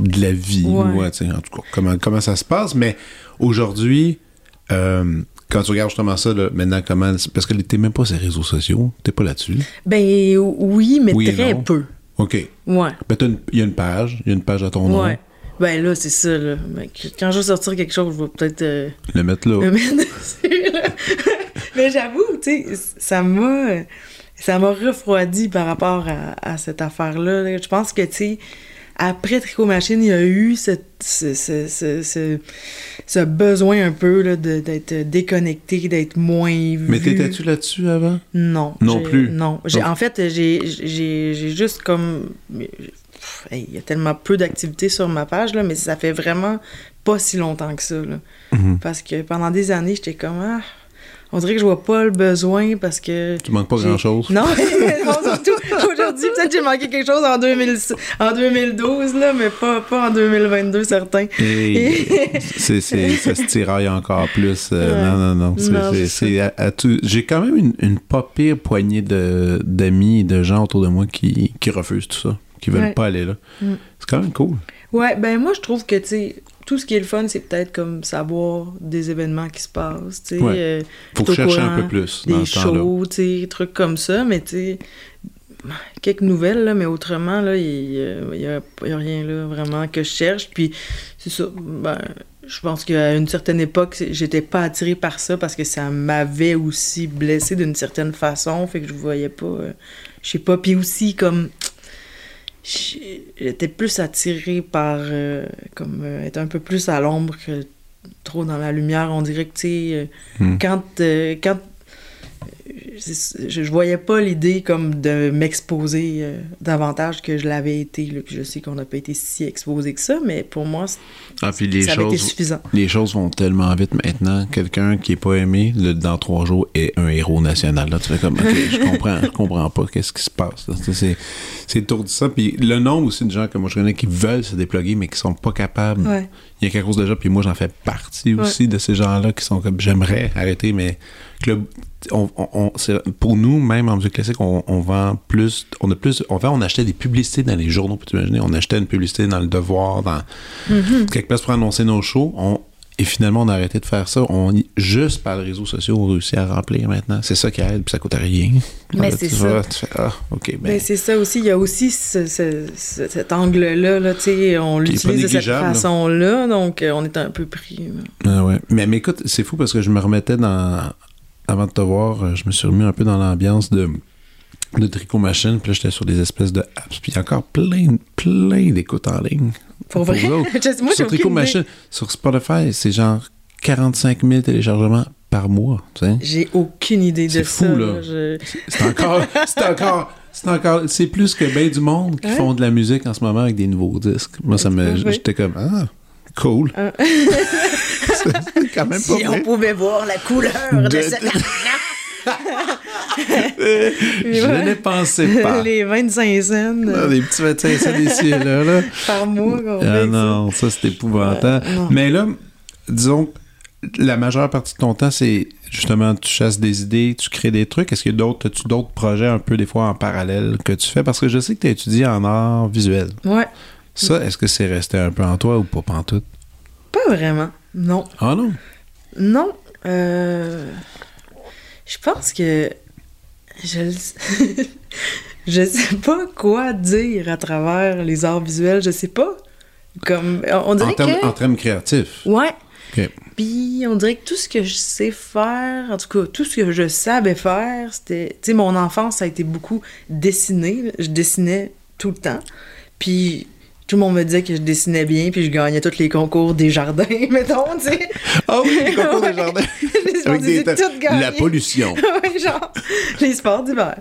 de la vie, Ouais. ouais, en tout cas, comment, comment ça se passe. Mais aujourd'hui, euh, quand tu regardes justement ça, là, maintenant, comment. Parce que t'es même pas sur les réseaux sociaux, t'es pas là-dessus. Ben oui, mais Oui très peu. OK. Ouais. Ben, il y a une page, il y a une page à ton nom. Ouais. Ben là, c'est ça, là. Ben, quand je vais sortir quelque chose, je vais peut-être euh, Le mettre là. me mettre dessus, là. mais j'avoue, tu sais, ça m'a... Ça m'a refroidi par rapport à, à cette affaire-là. là. Je pense que, tu sais, après Tricot Machine, il y a eu ce, ce, ce, ce- besoin un peu là, de- d'être déconnecté, d'être moins vu. Mais t'étais-tu là-dessus avant? Non. Non plus. Non. Donc- En fait, j'ai j'ai- j'ai juste comme. mais- pff, hey, Il y a tellement peu d'activités sur ma page, là, mais ça fait vraiment pas si longtemps que ça. Là. Mhm. Parce que pendant des années, j'étais comme. Ah, on dirait que je vois pas le besoin parce que. Tu manques pas j'ai- grand-chose. Non, non, surtout Peut-être que j'ai manqué quelque chose en, 2000 en 2012, là, mais pas, pas en 2022, certain. Et c'est, c'est- ça se tiraille encore plus. euh, Ouais. Non, non, non. J'ai quand même une, une pas pire poignée de, d'amis et de gens autour de moi qui, qui refusent tout ça, qui veulent Ouais. pas aller là. Mm. C'est quand même cool. Ouais, ben moi, je trouve que, tu sais, tout ce qui est le fun, c'est peut-être comme savoir des événements qui se passent, tu sais. Ouais. euh, Faut chercher un peu plus dans Des shows, tu sais, trucs comme ça, mais tu sais, quelques nouvelles, là, mais autrement, là, il y, a- il y a, rien, là, vraiment, que je cherche. Puis, c'est ça, ben, je pense qu'à une certaine époque, j'étais pas attirée par ça parce que ça m'avait aussi blessée d'une certaine façon, fait que je voyais pas, euh, je sais pas, puis aussi, comme, j'étais plus attirée par, euh, comme, euh, être un peu plus à l'ombre que trop dans la lumière. On dirait que, tu sais, euh, Hmm. quand, euh, quand je, voyais pas l'idée comme de m'exposer euh, davantage que je l'avais été. Là, puis je sais qu'on n'a pas été si exposé que ça, mais pour moi, Ah, puis les ça avait été choses, suffisant. les choses vont tellement vite maintenant. Quelqu'un qui est pas aimé, le- dans trois jours, est un héros national. Là, tu fais comme, OK, je comprends, je comprends pas qu'est-ce qui se passe. C'est- étourdissant. Puis le nombre aussi de gens que moi je connais qui veulent se déploguer, mais qui sont pas capables. Ouais. Il y a quelque chose déjà, puis moi j'en fais partie aussi de ces gens-là qui sont comme, j'aimerais arrêter, mais on, on- pour nous, même en musique classique, on, on vend plus, on a plus, on vend, on achetait des publicités dans les journaux, peux t'imaginer, on achetait une publicité dans le Devoir, dans quelque place pour annoncer nos shows, on, et finalement on a arrêté de faire ça, on juste par les réseaux sociaux, on réussit à remplir maintenant, c'est ça qui aide, puis ça coûte rien. Mais c'est ça. fais, ah, ok, ben, Ben, c'est ça aussi. Il y a aussi ce- ce- ce- cet angle-là. Là, tu sais, on l'utilise de cette façon-là, donc euh, on est un peu pris. Ah ouais. Mais, mais écoute, c'est fou parce que je me remettais dans. Avant de te voir, je me suis remis un peu dans l'ambiance de, de Tricot Machine. Puis là, j'étais sur des espèces de apps. Puis il y a encore plein, plein d'écoutes en ligne. Pour vrai? moi, sur Tricot. Machine, sur Spotify, c'est genre 45 000 téléchargements par mois. Tu sais? J'ai aucune idée de C'est ça. fou, là. Je- C'est encore. C'est encore. C'est encore. C'est plus que bien du monde qui Ouais. font de la musique en ce moment avec des nouveaux disques. Moi, ça me. Ouais. J'étais comme. Ah, cool. Ah. c'est quand même pas Si on pouvait voir la couleur de, De- cet Je Ouais. ne pensais pas. Les 25 cents Ah, euh, des petits 25 cents ici et là. là. par mois fait Ah non, ça c'est épouvantable. Euh, non. Mais là, disons, la majeure partie de ton temps, c'est justement, tu chasses des idées, tu crées des trucs. Est-ce a d'autres, as-tu d'autres projets un peu des fois en parallèle que tu fais? Parce que je sais que tu as étudié en art visuel. Ouais, Ça, est-ce que c'est resté un peu en toi ou pas en tout? pas vraiment. Non. Ah non? Non. Euh, je pense que je je sais pas quoi dire à travers les arts visuels. Je sais pas. Comme on En dirait termes, que en termes créatifs. ouais. Puis on dirait que tout ce que je sais faire, en tout cas tout ce que je savais faire, c'était, tu sais, mon enfance ça a été beaucoup dessiner. Je dessinais tout le temps. Puis tout le monde me disait que je dessinais bien, puis je gagnais tous les concours des jardins, mettons, tu sais. Ah oui, les concours des jardins. Les des. La pollution. ouais, genre, les sports d'hiver.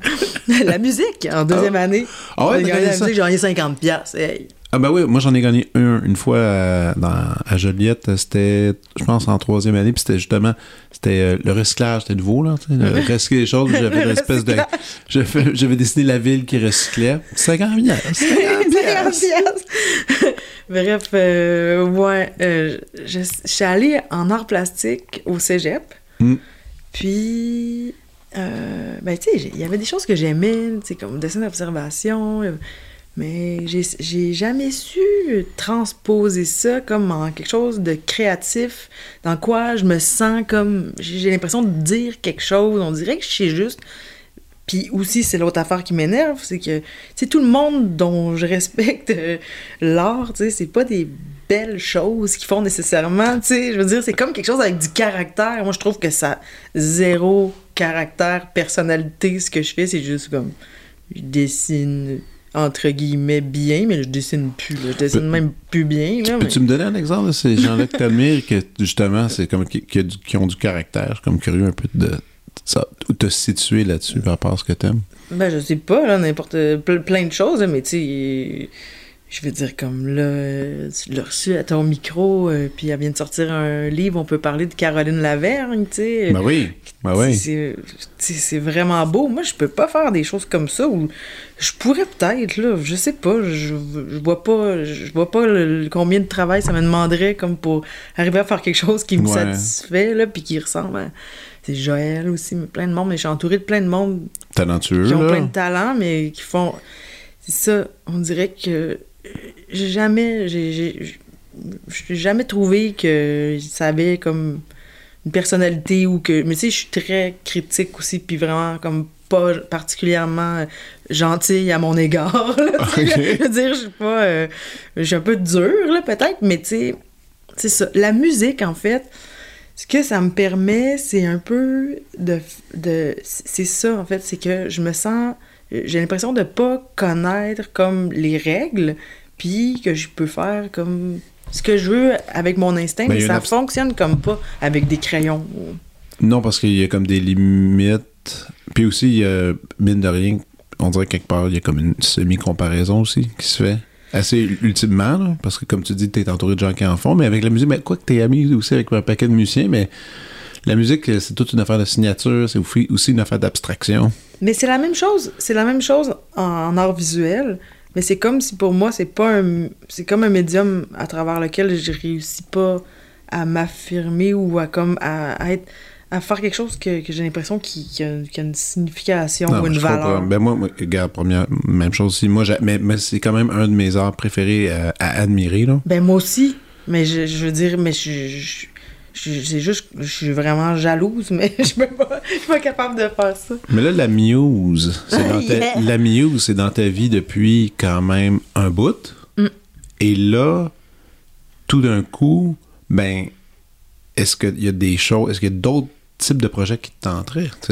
la musique, en deuxième année. Ah ouais, j'ai gagné gagné la ça? musique, j'ai gagné 50 piastres. Hey. Ah ben oui, moi j'en ai gagné un une fois à, dans- à Joliette. C'était, je pense, en troisième année. Puis c'était justement, c'était euh, le recyclage, c'était nouveau, là. tu sais, Le recycler les choses. J'avais une espèce de... J'avais, dessiné la ville qui recyclait. 50 piastres, 50 50 piastres. piastres. Bref, euh, ouais, euh, je, je suis allée en art plastique au cégep. Mm. Puis, euh, ben, tu sais, il y avait des choses que j'aimais, tu sais, comme dessin d'observation, euh, mais j'ai jamais su transposer ça comme en quelque chose de créatif, dans quoi je me sens comme. J'ai l'impression de dire quelque chose, on dirait que je sais juste. Puis aussi, c'est l'autre affaire qui m'énerve, c'est que, tu tout le monde dont je respecte l'art, tu sais, c'est pas des belles choses qu'ils font nécessairement, tu sais. Je veux dire, c'est comme quelque chose avec du caractère. Moi, je trouve que ça zéro caractère, personnalité, ce que je fais, c'est juste comme, je dessine entre guillemets bien, mais je dessine plus, là. Je dessine même plus bien, là. mais- Peux-tu me donner un exemple de ces gens-là que t'admires, que justement, c'est comme qui, qui qui ont du caractère? Je comme curieux un peu de ça, te situer là-dessus par rapport à ce que t'aimes? Ben, je sais pas, là, n'importe. ple- plein de choses, mais tu sais. Je veux dire, comme là, tu l'as reçu à ton micro, euh, puis elle vient de sortir un livre, on peut parler de Caroline Lavergne, tu sais. Ben oui, ben oui. C'est- vraiment beau. Moi, je peux pas faire des choses comme ça, ou je pourrais peut-être, là, je sais pas, je, je vois pas, je vois pas le- combien de travail ça me demanderait comme pour arriver à faire quelque chose qui me Ouais. satisfait, là, puis qui ressemble à... C'est Joël aussi, mais plein de monde, mais je suis entourée de plein de monde Talentueux, qui ont là. plein de talents, mais qui font. C'est ça, on dirait que j'ai jamais. J'ai jamais trouvé que ça avait comme une personnalité ou que. Mais tu sais, je suis très critique aussi, puis vraiment comme pas particulièrement gentille à mon égard. là. Je veux dire, je suis pas. euh, je suis un peu dure, là, peut-être, mais tu sais, c'est ça. La musique, en fait, ce que ça me permet, c'est un peu de. de c'est ça, en fait, c'est que je me sens. J'ai l'impression de pas connaître comme les règles, puis que je peux faire comme ce que je veux avec mon instinct, Ben, il mais y a ça fonctionne comme pas avec des crayons. Non, parce qu'il y a comme des limites Puis aussi, euh, mine de rien, on dirait quelque part, il y a comme une semi-comparaison aussi qui se fait. Assez ultimement, là, parce que comme tu dis, t'es entouré de gens qui en font, mais avec la musique, mais quoi que t'es ami aussi avec un paquet de musiciens, mais la musique, c'est toute une affaire de signature, c'est aussi une affaire d'abstraction. Mais c'est la même chose. C'est la même chose en, art visuel. Mais c'est comme si pour moi, c'est pas un. C'est comme un médium à travers lequel je réussis pas à m'affirmer ou à comme à, à être à faire quelque chose que, que j'ai l'impression qui, qui, a, qui a une signification Non, ou une valeur. Ben moi, moi, regarde, première, même chose aussi. Moi, mais, mais c'est quand même un de mes arts préférés à, à admirer, là. Ben moi aussi, mais je, je veux dire, mais je, je, je- c'est juste, je suis vraiment jalouse, mais je je suis pas capable de faire ça. Mais là, la muse, c'est dans ta, la muse, c'est dans ta vie depuis quand même un bout. Mm. Et là, tout d'un coup, ben, est-ce qu'il y a des choses, est-ce qu'il y a d'autres types de projets qui te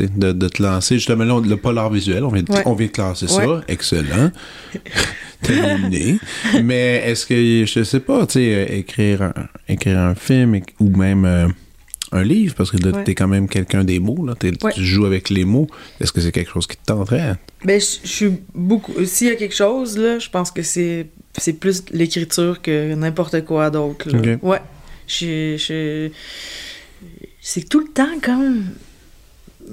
sais, de, de te lancer? Justement, là, on- le polar visuel, on vient de, Ouais. on vient de classer ça, excellent. Terminé. Mais est-ce que, je sais pas, tu sais, euh, écrire un, écrire un film ou même euh, un livre, parce que là, Ouais. t'es quand même quelqu'un des mots, là, t'es- tu joues avec les mots. Est-ce que c'est quelque chose qui te tenterait? Ben, je, suis beaucoup. S'il y a quelque chose, là, je pense que c'est, c'est plus l'écriture que n'importe quoi d'autre. là. Ok. Ouais. Je, je- C'est tout le temps comme.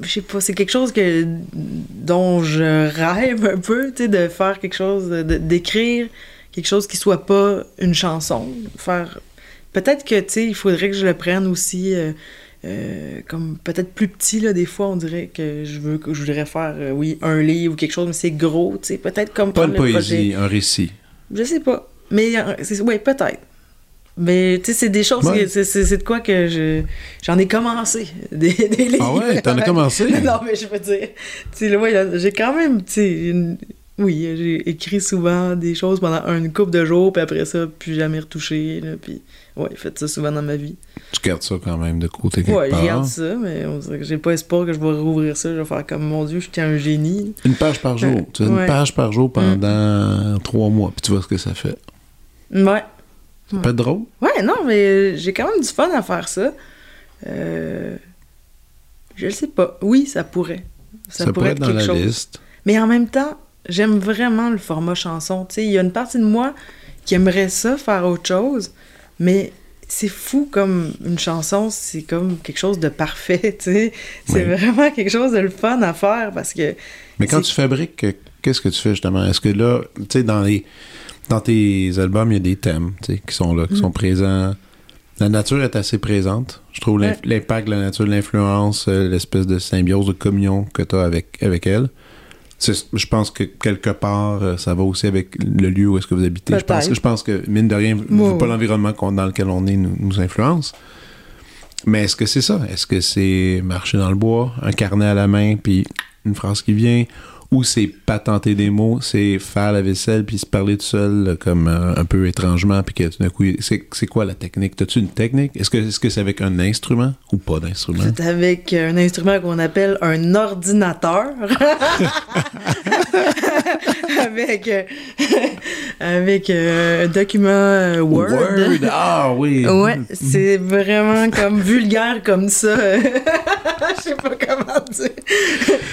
Je sais pas, c'est quelque chose que dont je rêve un peu, tu sais, de faire quelque chose, d'écrire quelque chose qui soit pas une chanson. Faire. Peut-être que, tu sais, il faudrait que je le prenne aussi. euh, euh, comme peut-être plus petit là des fois on dirait que je veux que je voudrais faire euh, oui un livre ou quelque chose mais c'est gros tu sais peut-être comme Pas une poésie, projet un récit. je sais pas mais ouais peut-être mais tu sais c'est des choses Ouais. c'est de quoi que je j'en ai commencé des, des livres Ah ouais, t'en as commencé? non mais je veux dire tu sais ouais, j'ai quand même tu sais une- oui j'ai écrit souvent des choses pendant une couple de jours puis après ça plus jamais retouché là, puis ouais j'ai fait ça souvent dans ma vie Tu gardes ça quand même de côté quelque Ouais, je part. garde ça, mais on dirait que j'ai pas espoir que je vais rouvrir ça. Je vais faire comme, mon Dieu, je tiens un génie. Une page par jour. Ouais. Tu fais une Ouais. page par jour pendant trois mois, puis tu vois ce que ça fait. Ouais. Ça peut être drôle? Ouais, non, mais j'ai quand même du fun à faire ça. Euh... Je le sais pas. Oui, ça pourrait. Ça, Ça, pourrait être dans quelque la chose. liste. Mais en même temps, j'aime vraiment le format chanson. Il y a une partie de moi qui aimerait ça, faire autre chose, mais c'est fou comme une chanson, c'est comme quelque chose de parfait. C'est Oui. vraiment quelque chose de le fun à faire parce que Mais quand tu fabriques, euh, qu'est-ce que tu fais justement? Est-ce que là, tu sais, dans les dans tes albums, il y a des thèmes tu sais, qui sont là, qui Mm. sont présents. La nature est assez présente. Je trouve Ouais. l'impact de la nature, l'influence, euh, l'espèce de symbiose, de communion que tu as avec, avec elle. Je pense que quelque part, euh, ça va aussi avec le lieu où est-ce que vous habitez. Je pense, je pense que, mine de rien, pas l'environnement dans lequel on est nous, nous influence. Mais est-ce que c'est ça? Est-ce que c'est marcher dans le bois, un carnet à la main, puis une phrase qui vient? Ou c'est patenter des mots, c'est faire la vaisselle, puis se parler tout seul, euh, comme euh, un peu étrangement, puis que tout d'un coup, c'est c'est quoi la technique? T'as-tu une technique? Est-ce que est-ce que c'est avec un instrument ou pas d'instrument? C'est avec un instrument qu'on appelle un ordinateur. avec euh, avec euh, un document euh, Word. Ah oui! Ouais, c'est vraiment comme vulgaire comme ça. Je sais pas comment dire.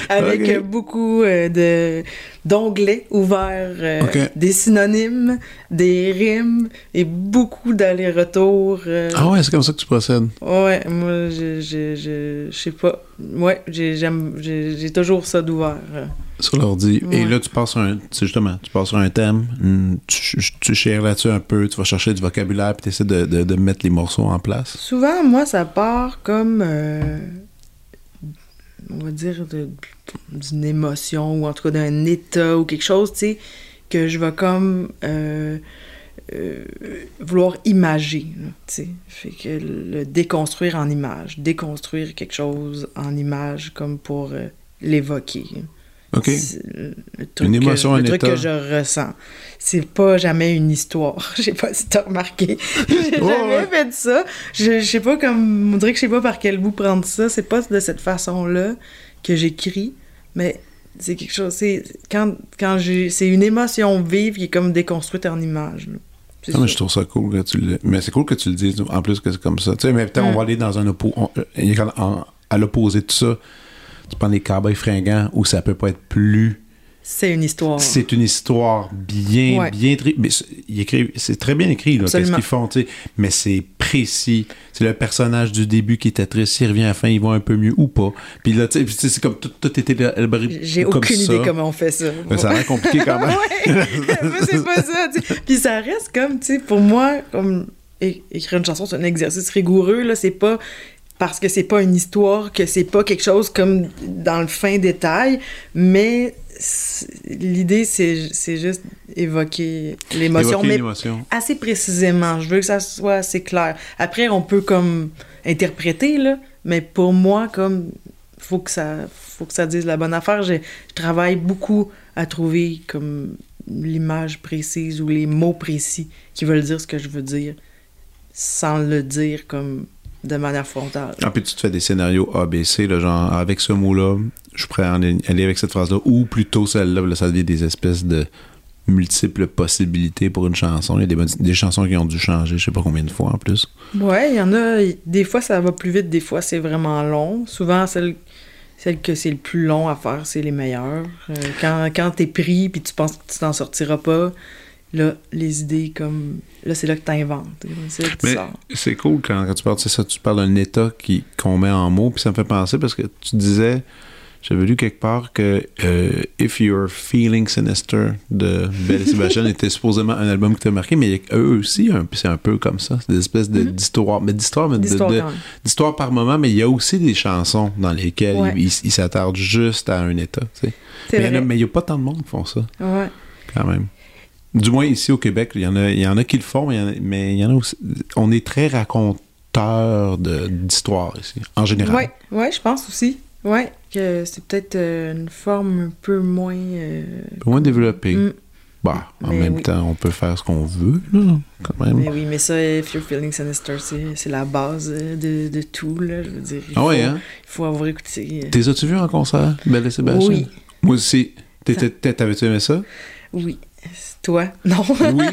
Avec beaucoup euh, de d'onglets ouverts, euh, des synonymes, des rimes et beaucoup d'allers-retours. euh, Ah ouais, c'est comme ça que tu procèdes. Ouais, moi, je, je, je, je sais pas. Ouais, j'ai, j'aime, j'ai, j'ai toujours ça d'ouvert. Sur l'ordi. Et Ouais. là, tu passes sur un. Justement, tu passes sur un thème, hmm, tu, tu chères là-dessus un peu, tu vas chercher du vocabulaire, puis tu essaies de, de, de mettre les morceaux en place. Souvent, moi, ça part comme, euh, on va dire, d'une émotion ou en tout cas d'un état ou quelque chose, tu sais, que je vais comme euh, euh, vouloir imager, tu sais. Fait que le déconstruire en image, déconstruire quelque chose en image comme pour euh, l'évoquer. OK. Le truc, Une émotion, que, un le truc état. que je ressens. C'est pas jamais une histoire. Je sais pas si t'as remarqué. J'ai Ouais, jamais ouais. fait ça. Je, je sais pas comme. On dirait que je sais pas par quel bout prendre ça. C'est pas de cette façon-là que j'écris. Mais c'est quelque chose. C'est quand, quand j'ai. C'est une émotion vive qui est comme déconstruite en image. là. C'est Ah, mais ça. je trouve ça cool que tu le... Mais c'est cool que tu le dises, en plus que c'est comme ça. Tu sais, mais peut-être on Mm. va aller dans un oppo... on- à l'opposé de ça. Tu prends les cowboys fringants où ça peut pas être plus C'est une histoire. c'est une histoire bien, Ouais. bien mais c'est- très bien écrit, là, qu'est-ce qu'ils font, tu sais. Mais c'est précis. C'est le personnage du début qui était triste. S'il revient à la fin, il va un peu mieux ou pas. Puis là, tu sais, c'est comme tout, tout était élaboré J'ai aucune ça. idée comment on fait ça. Mais ça a l'air compliqué quand même. ouais, c'est pas ça. Puis ça reste comme, tu sais, pour moi, comme écrire une chanson, c'est un exercice rigoureux. Là, c'est pas parce que c'est pas une histoire que c'est pas quelque chose comme dans le fin détail, mais l'idée c'est juste évoquer l'émotion, mais assez précisément. Je veux que ça soit assez clair. Après, on peut comme interpréter là, mais pour moi, comme faut que ça, faut que ça dise la bonne affaire. Je, je travaille beaucoup à trouver comme l'image précise ou les mots précis qui veulent dire ce que je veux dire, sans le dire comme de manière frontale. Ah, puis tu te fais des scénarios ABC, là, genre, avec ce mot-là, je suis prêt à aller avec cette phrase-là, ou plutôt celle-là, là, ça devient des espèces de multiples possibilités pour une chanson. Il y a des, bonnes- des chansons qui ont dû changer, je sais pas combien de fois en plus. Ouais, il y en a. Des fois, ça va plus vite, des fois, c'est vraiment long. Souvent, celle, celle que c'est le plus long à faire, c'est les meilleures. Euh, quand quand t'es pris puis tu penses que tu t'en sortiras pas, là, les idées comme. Là, c'est là que là tu Mais sors. c'est cool quand, quand tu parles, c'est ça, tu parles d'un état qui, qu'on met en mots, puis ça me fait penser parce que tu disais, j'avais lu quelque part que euh, If You're Feeling Sinister de Belle et Sébastien était supposément un album qui t'a marqué, mais eux aussi, un- c'est un peu comme ça. C'est des espèces de, d'histoires, mais d'histoires, mais de- D'histoire de- par moment, mais il y a aussi des chansons dans lesquelles Ouais. ils ils s'attardent juste à un état. tu sais. Mais il n'y a pas tant de monde qui font ça, Ouais. quand même. Du moins ici au Québec, il y en a, il y en a qui le font, mais il y en a, mais il y en a aussi. On est très raconteur de- d'histoires ici, en général. Ouais, ouais, je pense aussi. Ouais, que c'est peut-être euh, une forme un peu moins. euh, moins développé. mm. Bah, en Mais même oui. temps, on peut faire ce qu'on veut, là, quand même. Mais oui, mais ça, If You're Feeling Sinister, c'est la base euh, de, de tout, là. Je veux dire. Il Ah ouais, faut, hein? Il faut avoir écouté. euh, T'es as-tu vu en concert, Belle et Sébastien? Oui. Moi aussi. T'avais-tu aimé ça? Oui. Toi? Non. Oui.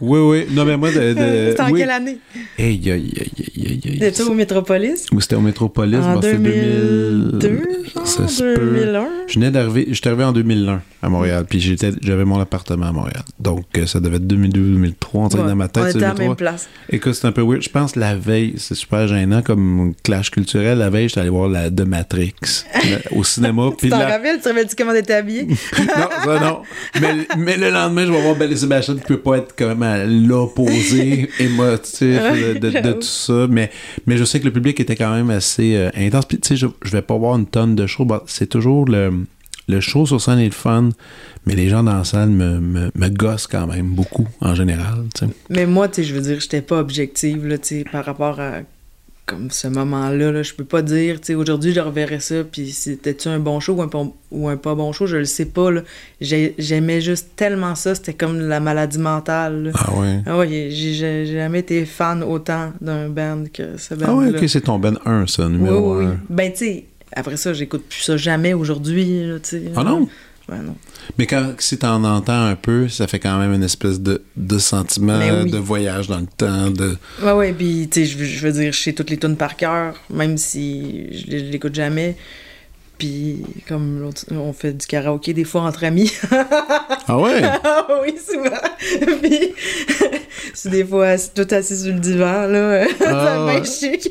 oui, oui. Non, mais moi, de. de C'était en oui. quelle année? Hey, aïe, aïe, aïe, aïe, aïe. T'étais au Métropolis? Ou c'était au Métropolis? En bah, c'était 2002, Ça se genre, peut. 2001? Je venais d'arriver, j'étais arrivé en 2001 à Montréal, puis j'étais, j'avais mon appartement à Montréal. Donc, euh, ça devait être 2002-2003, on dirait Ouais, dans ma tête. on était à la 2003. même place. Écoute, c'est un peu weird. Je pense la veille, c'est super gênant comme clash culturel. La veille, j'étais allé voir la de Matrix la- au cinéma. Tu t'en la- rappelles? Tu rappelles-tu comment t'étais habillé? non, ça non. Mais, mais le lendemain, je vais voir Belle et Sébastien qui peut pas être quand même à l'opposé émotif de, de- de J'avoue. tout ça. Mais, mais je sais que le public était quand même assez euh, intense. Puis, tu sais, je, je vais pas voir une tonne de shows. Bon, c'est toujours le, le show sur scène est le fun, mais les gens dans la salle me, me, me gossent quand même beaucoup, en général. Mais moi, tu sais, je veux dire, j'étais pas objective, là, par rapport à comme ce moment-là, là, je peux pas dire, tu sais, aujourd'hui, je reverrais ça, puis c'était-tu un bon show ou un, pas- ou un pas bon show, je le sais pas, là. J'ai- J'aimais juste tellement ça, c'était comme la maladie mentale, là. Ah ouais? Ah ouais, j'ai jamais été fan autant d'un band que ce band Ah ouais, ok, c'est ton Ben 1, ça, Oui, numéro oui, 1. oui. Ben, tu sais, après ça, j'écoute plus ça jamais aujourd'hui, tu sais. Ah non? Non. Mais quand si t'en entends un peu, ça fait quand même une espèce de, de sentiment oui. de voyage dans le temps, de... Ouais, ouais, puis, tu sais, je veux- dire, je sais toutes les tunes par cœur, même si je l'écoute jamais. Puis, comme on fait du karaoké des fois entre amis. Ah ouais? Ah oui, souvent. Puis, c'est des fois tout assis sur le divan, là. Ah ouais. chic.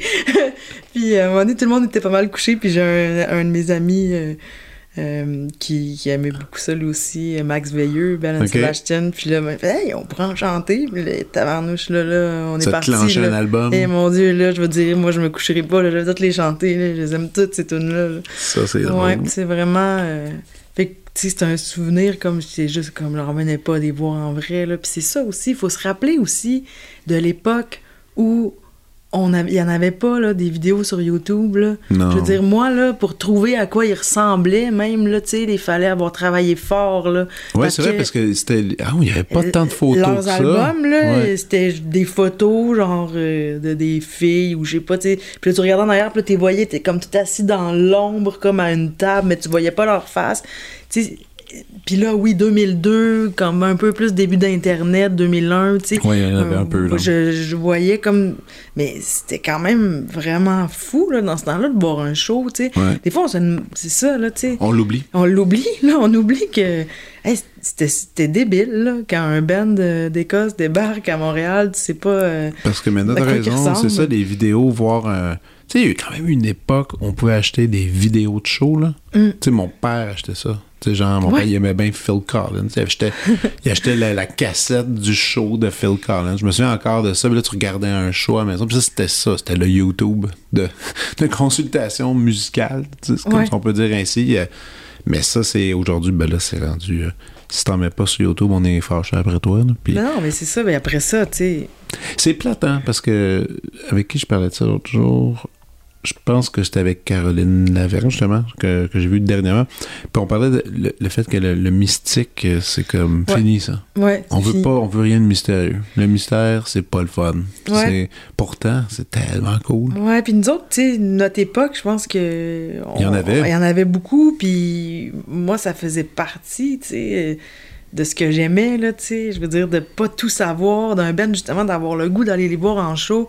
puis, à un moment donné, tout le monde était pas mal couché. Puis, j'ai un, un de mes amis euh, euh, qui, qui aimait beaucoup ça, lui aussi, Max Veilleux, Ben Ok. Sébastien. Puis là, il fait, hey, on pourrait en chanter. Puis là, là, là, on est Ça parti. clenchait un album. Et mon Dieu, là, je veux dire, moi, je me coucherai pas, là, je vais toutes les chanter, là, je les aime toutes, ces tunes-là. là. Ça, c'est Ouais, drôle. c'est vraiment. euh, Fait que, tu sais, c'est un souvenir comme c'est juste comme je revenais pas des voir en vrai. Là. Puis c'est ça aussi, il faut se rappeler aussi de l'époque où on a- il y en avait pas là, des vidéos sur YouTube. Là. Non. Je veux dire, moi, là, pour trouver à quoi il ressemblait, même, là, tu sais, il fallait avoir travaillé fort. Ouais, c'est vrai, parce que c'était... Ah oui, il n'y avait pas tant de photos leurs que ça. albums, là, Ouais. c'était des photos, genre, euh, de des filles, ou je sais pas, tu sais. Puis là, tu regardais en arrière, puis tu les voyais, t'es comme tout assis dans l'ombre, comme à une table, mais tu voyais pas leur face. Tu sais, puis là, oui, 2002, comme un peu plus début d'Internet, 2001, tu sais. Oui, il y en avait un peu, là. Je, je voyais comme... Mais c'était quand même vraiment fou, là, dans ce temps-là, de voir un show, tu sais. Ouais. Des fois, on se... C'est ça, là, tu sais. On l'oublie. On l'oublie, là, on oublie que hey, c'était, débile, là, quand un band de- d'Écosse débarque à Montréal, tu sais pas... euh, Parce que maintenant, À t'as raison, c'est ça, les vidéos, voir. euh, Tu sais, il y a eu quand même une époque où on pouvait acheter des vidéos de show, là. Mm. Tu sais, mon père achetait ça. Tu sais, genre, mon Ouais. père, il aimait bien Phil Collins. Il achetait, il achetait la, la cassette du show de Phil Collins. Je me souviens encore de ça. Puis là, tu regardais un show à la maison. Puis ça, c'était ça. C'était le YouTube de, de consultation musicale. C'est comme Ouais. si on peut dire ainsi. Euh, Mais ça, c'est aujourd'hui, ben là, c'est rendu. euh, si t'en mets pas sur YouTube, on est fâché après toi. là. Non, mais c'est ça, mais après ça, tu sais... c'est plate, hein, parce que avec qui je parlais de ça l'autre jour, je pense que c'était avec Caroline Lavergne, justement, que, que j'ai vu dernièrement. Puis on parlait de le, le fait que le, le mystique, c'est comme Ouais. fini, ça. Ouais, On veut pas, on veut rien de mystérieux. Le mystère, c'est pas le fun. Ouais. C'est- Pourtant, c'est tellement cool. Ouais, puis nous autres, tu sais, notre époque, je pense que... on- Il y en avait. Il y en avait beaucoup, puis moi, ça faisait partie, tu sais, de ce que j'aimais, là, tu sais. Je veux dire, de pas tout savoir, d'un band, justement, d'avoir le goût d'aller les voir en show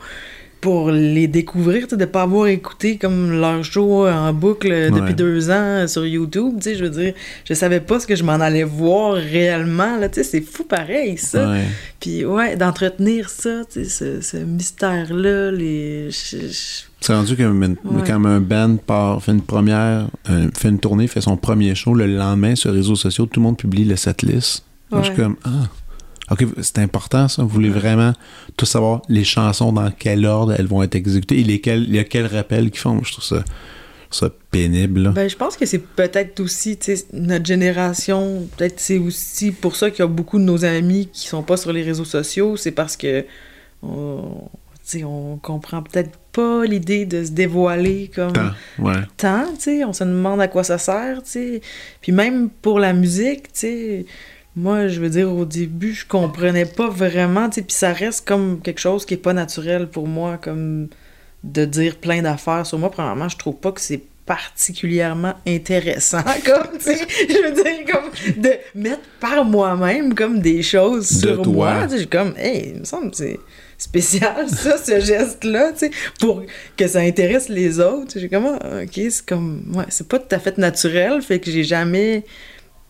pour les découvrir, de pas avoir écouté comme leur show en boucle depuis Ouais. deux ans sur YouTube, tu sais, je veux dire, je savais pas ce que je m'en allais voir réellement, là, tu sais, c'est fou pareil, ça. Ouais. Puis ouais, d'entretenir ça, tu sais, ce, ce mystère-là, les... C'est rendu que Ouais. quand un band part, fait une première, euh, fait une tournée, fait son premier show, le lendemain sur les réseaux sociaux, tout le monde publie le setlist. Moi, Je suis comme, ah, ok, c'est important ça. Vous voulez vraiment tout savoir les chansons, dans quel ordre elles vont être exécutées et il y a quel rappel qu'ils font. Je trouve ça, ça pénible. là. Ben, je pense que c'est peut-être aussi, notre génération, peut-être c'est aussi pour ça qu'il y a beaucoup de nos amis qui sont pas sur les réseaux sociaux, c'est parce que on, comprend peut-être pas l'idée de se dévoiler comme Tant, ouais. on se demande à quoi ça sert. Puis même pour la musique, tu moi, je veux dire, au début, je comprenais pas vraiment, tu sais, puis ça reste comme quelque chose qui est pas naturel pour moi, comme de dire plein d'affaires sur moi. Premièrement, je trouve pas que c'est particulièrement intéressant, comme, tu sais, je veux dire, comme de mettre par moi-même comme des choses De sur toi. moi, tu sais, je suis comme, hey, il me semble que c'est spécial, ça, ce geste-là, tu sais, pour que ça intéresse les autres. J'ai comme, ah, ok, c'est comme, ouais, c'est pas tout à fait naturel, fait que j'ai jamais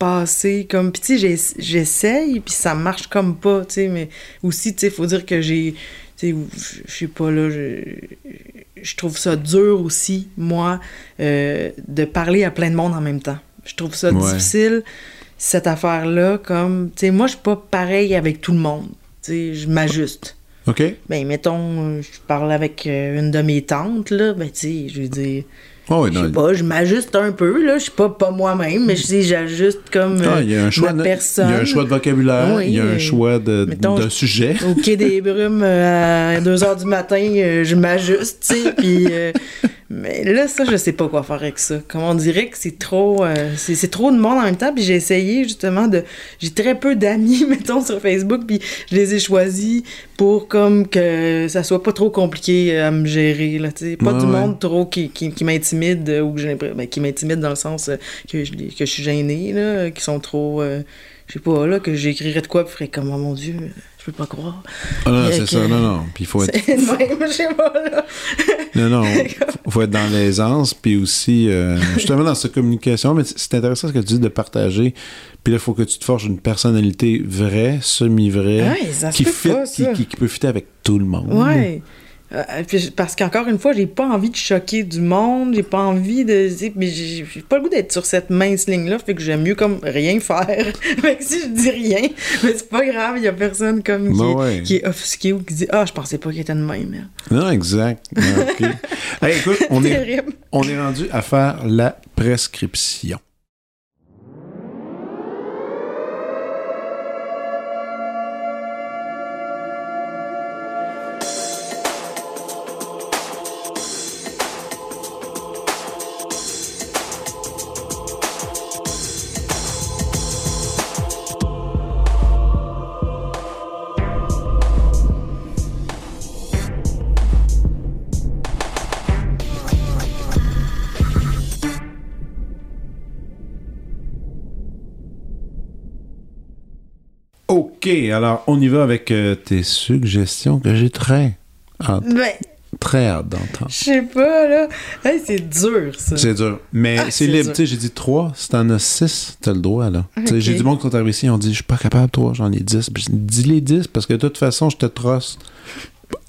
passé comme, puis tu sais, j'essaye, puis ça marche comme pas, tu sais, mais aussi, tu sais, faut dire que j'ai, tu sais, je- sais pas, là, je, trouve ça dur aussi, moi, euh, de parler à plein de monde en même temps. Je trouve ça Ouais. difficile, cette affaire-là, comme, tu sais, moi, je suis pas pareil avec tout le monde, tu sais, je m'ajuste. OK? Ben, mettons, je parle avec euh, une de mes tantes, là, ben, tu sais, je veux dire, Oh, oui, je sais pas, je m'ajuste un peu, là, je suis pas, pas moi-même, mais je sais, j'ajuste comme ah, euh, y a un choix, ma de, personne. il y a un choix de vocabulaire, Oui, il y a un euh, choix de, mettons, de je- sujet. Au quai des brumes, euh, à 2 heures du matin, euh, je m'ajuste, tu sais, puis... mais là, ça, je sais pas quoi faire avec ça. Comme on dirait que c'est trop... euh, c'est trop de monde en même temps, puis j'ai essayé, justement, de... J'ai très peu d'amis, mettons, sur Facebook, puis je les ai choisis pour, comme, que ça soit pas trop compliqué à me gérer, là, tu sais. Pas Ouais, du ouais. monde trop qui, qui, qui m'intimide, euh, ou que j'ai l'impression- ben, qui m'intimide dans le sens euh, que, je, que je suis gênée, là, qui sont trop... euh, je sais pas, là, que j'écrirais de quoi, puis ferais comme, oh mon Dieu, je peux pas croire. Ah non, c'est que- ça, non, non. Puis il faut être, C'est le même, sais pas, là. non, non, faut, faut être dans l'aisance, puis aussi, euh, justement, dans cette communication, mais c'est- intéressant ce que tu dis de partager. Puis là, il faut que tu te forges une personnalité vraie, semi-vraie, Ouais, ça se qui, peut fit, pas, qui, ça. qui, qui peut fitter avec tout le monde. Ouais. Euh, puis parce qu'encore une fois, j'ai pas envie de choquer du monde, j'ai pas envie de. Mais j'ai pas le goût d'être sur cette mince ligne-là, fait que j'aime mieux comme rien faire. fait que si je dis rien, mais c'est pas grave, il y a personne comme qui, Ben est- ouais. qui est offusqué ou qui dit Ah, je pensais pas qu'il était de même. hein. Non, exact. Ah. Hey, écoute, on est, on est rendu à faire la prescription. Alors on y va avec euh, tes suggestions que j'ai très hâte, Ben, très hâte d'entendre. je sais pas, là. Hey, c'est dur, ça. C'est dur. Mais Ah, c'est libre. Tu sais, j'ai dit 3. Si t'en as 6, t'as le droit, là. J'ai du monde qui sont arrivés ici, ils ont dit, je suis pas capable, toi, j'en ai 10. Puis dis les 10, parce que de toute façon, je te trosse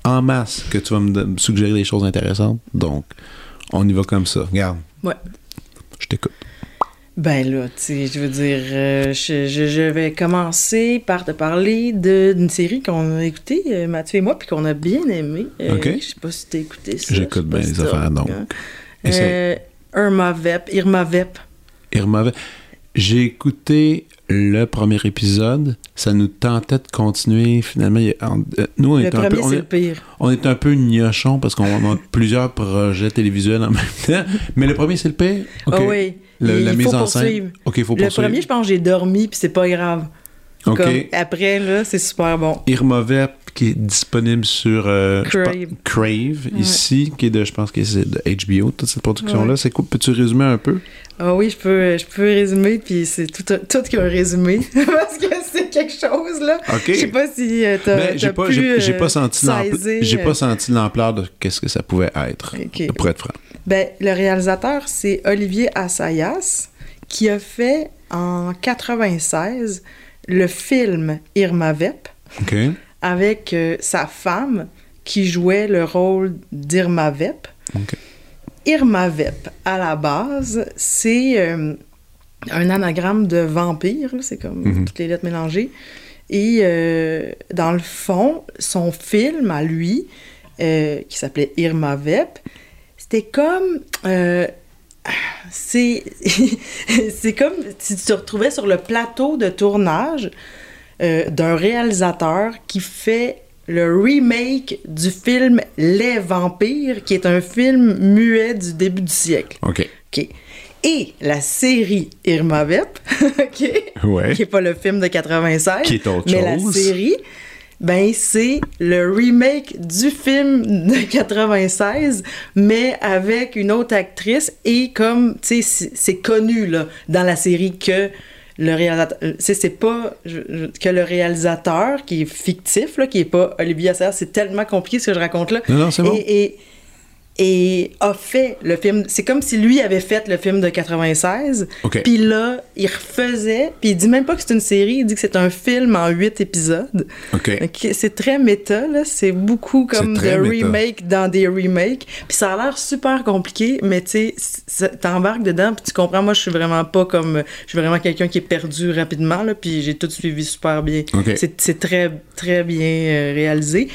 en masse que tu vas me, me suggérer des choses intéressantes. Donc, on y va comme ça. Regarde, Ouais. je t'écoute. Ben là, tu sais, je veux dire, euh, je, je- je vais commencer par te parler d'une série qu'on a écoutée, euh, Mathieu et moi, puis qu'on a bien aimé. Euh, Ok. Je sais pas si t'as écouté ça. J'écoute bien les affaires, donc. hein. Euh, Irma Vep, Irma Vep. Irma Vep. J'ai écouté le premier épisode. Ça nous tentait de continuer. Finalement, nous, on est un peu. on est- le pire. On est un peu gnochon parce qu'on a plusieurs projets télévisuels en même temps. Mais le premier, c'est le pire? OK. Ah oui. Le- il la mise en scène. OK, il faut Le poursuivre. premier, je pense j'ai dormi, puis c'est pas grave. OK. Comme, après, là, c'est super bon. Irma Vep, qui est disponible sur euh, Crave. pense- Crave, Ouais. ici, qui est de, je pense que c'est de HBO, toute cette production-là. Ouais. C'est cool. Peux-tu résumer un peu? Ah oui, je peux, je peux résumer, puis c'est tout, un- tout qu'un résumé, parce que c'est quelque chose, là. OK. Je sais pas si euh, t'as Ben, j'ai pas, pu, j'ai, j'ai pas senti j'ai euh, pas senti l'ampleur de qu'est-ce que ça pouvait être, Ok. pour être franc. Ben, le réalisateur, c'est Olivier Assayas, qui a fait en 96 le film Irma Vep avec euh, sa femme qui jouait le rôle d'Irma Vep. Irma Vep, à la base, c'est euh, un anagramme de vampire, c'est comme Mhm. toutes les lettres mélangées. Et euh, dans le fond, son film à lui, qui s'appelait Irma Vep, c'était comme. euh, c'est c'est comme si tu te retrouvais sur le plateau de tournage euh, d'un réalisateur qui fait le remake du film Les Vampires, qui est un film muet du début du siècle. OK. OK. Et la série Irma Vep, OK, Ouais. qui n'est pas le film de 96, Qui est autre mais la série, ben c'est le remake du film de 96, mais avec une autre actrice et comme, tu sais, c'est- connu, là, dans la série que le réalisateur, sais, c'est pas je- je- que le réalisateur qui est fictif, là, qui est pas Olivier Assayas, c'est tellement compliqué ce que je raconte là. Non, non, c'est bon. Et, et, et a fait le film. C'est comme si lui avait fait le film de 96. OK. Puis là, il refaisait. Puis il dit même pas que c'est une série, il dit que c'est un film en huit épisodes. OK. Ok, C'est très méta, là. C'est beaucoup comme de remake dans des remakes. Puis ça a l'air super compliqué, mais tu sais, t'embarques dedans, puis tu comprends. Moi, je suis vraiment pas comme. Je suis vraiment quelqu'un qui est perdu rapidement, là. Puis j'ai tout suivi super bien. OK. C'est c'est très, très bien euh, réalisé.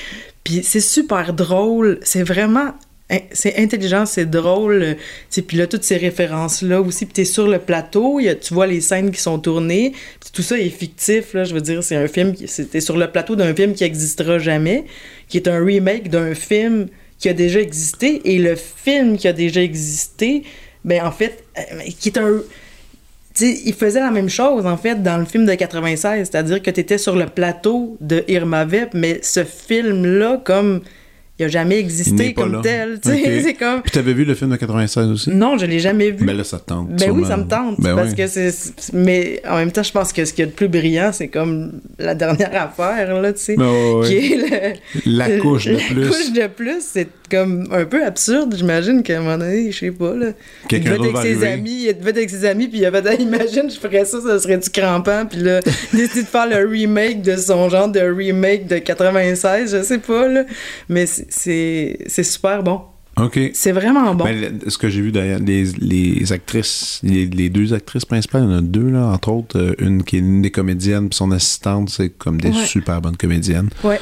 Puis c'est super drôle. C'est vraiment. In- C'est intelligent, c'est drôle. euh, Puis là, toutes ces références-là aussi. Puis t'es sur le plateau, tu vois les scènes qui sont tournées. Puis tout ça est fictif, là. Je veux dire, c'est un film. T'es sur le plateau d'un film qui existera jamais, qui est un remake d'un film qui a déjà existé. Et le film qui a déjà existé, ben en fait, euh, qui est un tu sais, il faisait la même chose, en fait, dans le film de 96, c'est-à-dire que tu étais sur le plateau de Irma Vep, mais ce film-là, comme, il a jamais Il existé comme là. tel, tu sais, Ok. c'est comme... Puis t'avais vu le film de 96 aussi? Non, je l'ai jamais vu. Ben là, ça te tente. Ben oui, ça me tente, Ben parce oui. que c'est... Mais en même temps, je pense que ce qu'il y a de plus brillant, c'est comme la dernière affaire, là, tu sais, Ben qui est le... La couche de la plus. couche de plus, c'est comme un peu absurde. J'imagine qu'à un moment donné, je sais pas, là. Il Quelqu'un devait être d'autre avec ses amis, il devait être avec ses amis, puis il avait dit, imagine, je ferais ça, ça serait du crampant, puis là, il décide de faire le remake de son genre de remake de 96, je sais pas, là. Mais c'est- super bon. OK. C'est vraiment bon. Ben, ce que j'ai vu d'ailleurs, les, les actrices, les, les deux actrices principales, il y en a deux, là, entre autres, euh, une qui est une des comédiennes, puis son assistante, c'est comme des Ouais. super bonnes comédiennes, ouais.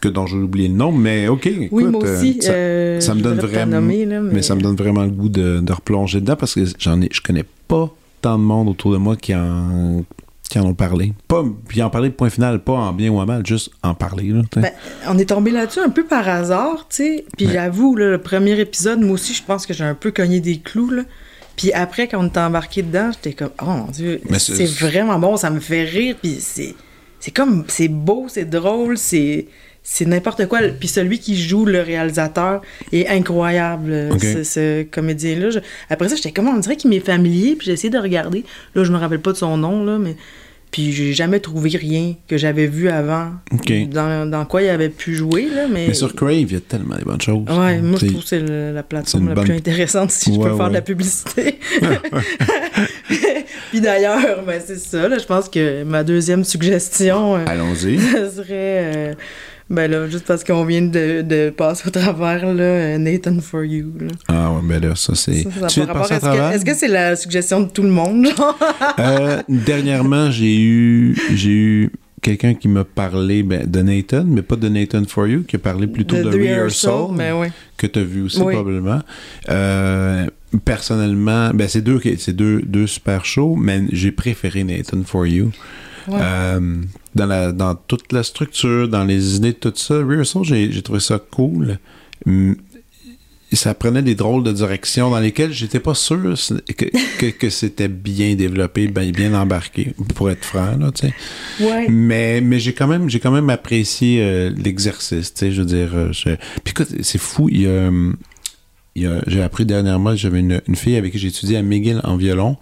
que dont j'ai oublié le nom, mais OK. Oui, moi euh, aussi. ça, euh, ça me donne vraiment. nommer, là, mais... ça me donne vraiment le goût de, de replonger dedans parce que j'en ai, je connais pas tant de monde autour de moi qui en, qui en ont parlé. Pas, puis en parler, point final, pas en bien ou en mal, juste en parler. Là. Ben, on est tombé là-dessus un peu par hasard, tu sais. Puis Ouais. j'avoue, là, le premier épisode, moi aussi, je pense que j'ai un peu cogné des clous, là. Puis après, quand on était embarqué dedans, j'étais comme, oh mon Dieu, c'est vraiment bon, ça me fait rire, puis c'est, c'est comme, c'est beau, c'est drôle, c'est, c'est n'importe quoi. Puis celui qui joue le réalisateur est incroyable, Ok. ce, ce comédien-là. Je- Après ça, j'étais comme, on dirait qu'il m'est familier, puis j'ai essayé de regarder. Là, je me rappelle pas de son nom, là, mais Puis j'ai jamais trouvé rien que j'avais vu avant dans, dans quoi il avait pu jouer, là, mais... Mais sur Crave, il y a tellement de bonnes choses. Ouais, moi je trouve que c'est le- la plateforme la bonne- plus intéressante si je Ouais, peux faire de la publicité. Puis d'ailleurs, ben c'est ça, là, je pense que ma deuxième suggestion, euh, Allons-y. ça serait, euh, ben là, juste parce qu'on vient de, de passer au travers, là, Nathan for You. Là. Ah ouais, ben là, ça c'est. De Est-ce que travers? est-ce que c'est la suggestion de tout le monde, genre? Euh, dernièrement, j'ai eu, j'ai eu quelqu'un qui m'a parlé ben, de Nathan, mais pas de Nathan for You, qui a parlé plutôt de, The Rehearsal, Mais ouais. que tu as vu aussi Oui. probablement. Euh, personnellement, ben, c'est deux, c'est deux, deux super shows, mais j'ai préféré Nathan for You. Ouais. Euh, dans, la, dans toute la structure, dans les idées, tout ça, Rehearsal, j'ai j'ai trouvé ça cool. Hum, ça prenait des drôles de directions dans lesquelles j'étais pas sûr que, que, que c'était bien développé, bien, bien embarqué, pour être franc, là, tu sais. Ouais. Mais, mais j'ai quand même j'ai quand même apprécié euh, l'exercice, tu sais, je veux dire. euh, je- Puis écoute, c'est fou, il y a, j'ai appris dernièrement, j'avais une, une fille avec qui j'ai étudié à McGill en violon,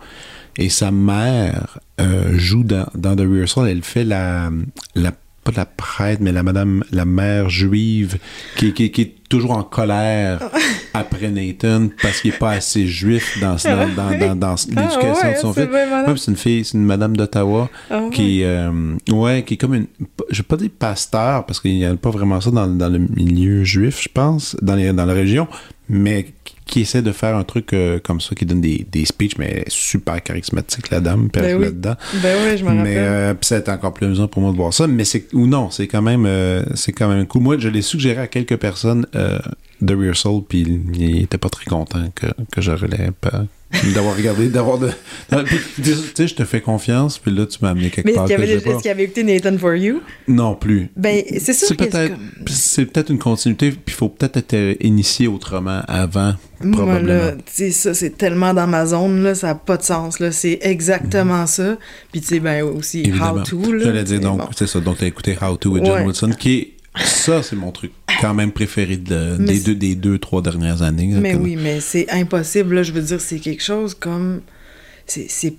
et sa mère euh, joue dans, dans The Rehearsal, elle fait la, la pas la prêtre, mais la madame, la mère juive, qui, qui, qui est toujours en colère après Nathan parce qu'il est pas assez juif dans, dans, dans, dans, dans l'éducation Ah ouais, de son fils. Ouais, c'est une fille, c'est une madame d'Ottawa Ah ouais. qui, euh, ouais, qui est comme une, je vais pas dire pasteur parce qu'il n'y a pas vraiment ça dans, dans le milieu juif, je pense, dans, les, dans la région, mais qui- essaie de faire un truc euh, comme ça, qui donne des, des speeches, mais super charismatique, la dame, Ben oui. là-dedans. Ben ouais, je me Mais rappelle. euh, puis ça a été encore plus amusant pour moi de voir ça. Mais c'est ou non, c'est quand même euh, c'est quand même cool. Moi, je l'ai suggéré à quelques personnes euh, de Rehearsal, puis ils n'étaient pas très contents que, que je relève pas d'avoir regardé, d'avoir de. Puis, Tu sais, je te fais confiance, puis là, tu m'as amené quelque Mais part qu'il y que avait, j'ai est-ce pas. qu'il y avait écouté Nathan for You? Non plus. Ben, c'est sûr C'est que peut-être comme- c'est peut-être une continuité, puis il faut peut-être être euh, initié autrement avant, Moi, probablement. là, tu sais, ça, c'est tellement dans ma zone, là, ça n'a pas de sens, là. C'est exactement ça. Puis, tu sais, ben, aussi. Évidemment. How To, là. J'allais dire, c'est donc, bon. c'est ça. Donc, t'as écouté How To with John Ouais. Wilson, qui est. Ça, c'est mon truc quand même préféré de- des, deux, des deux, trois dernières années. là, Mais oui, mais c'est impossible, là. Je veux dire, c'est quelque chose comme... C'est...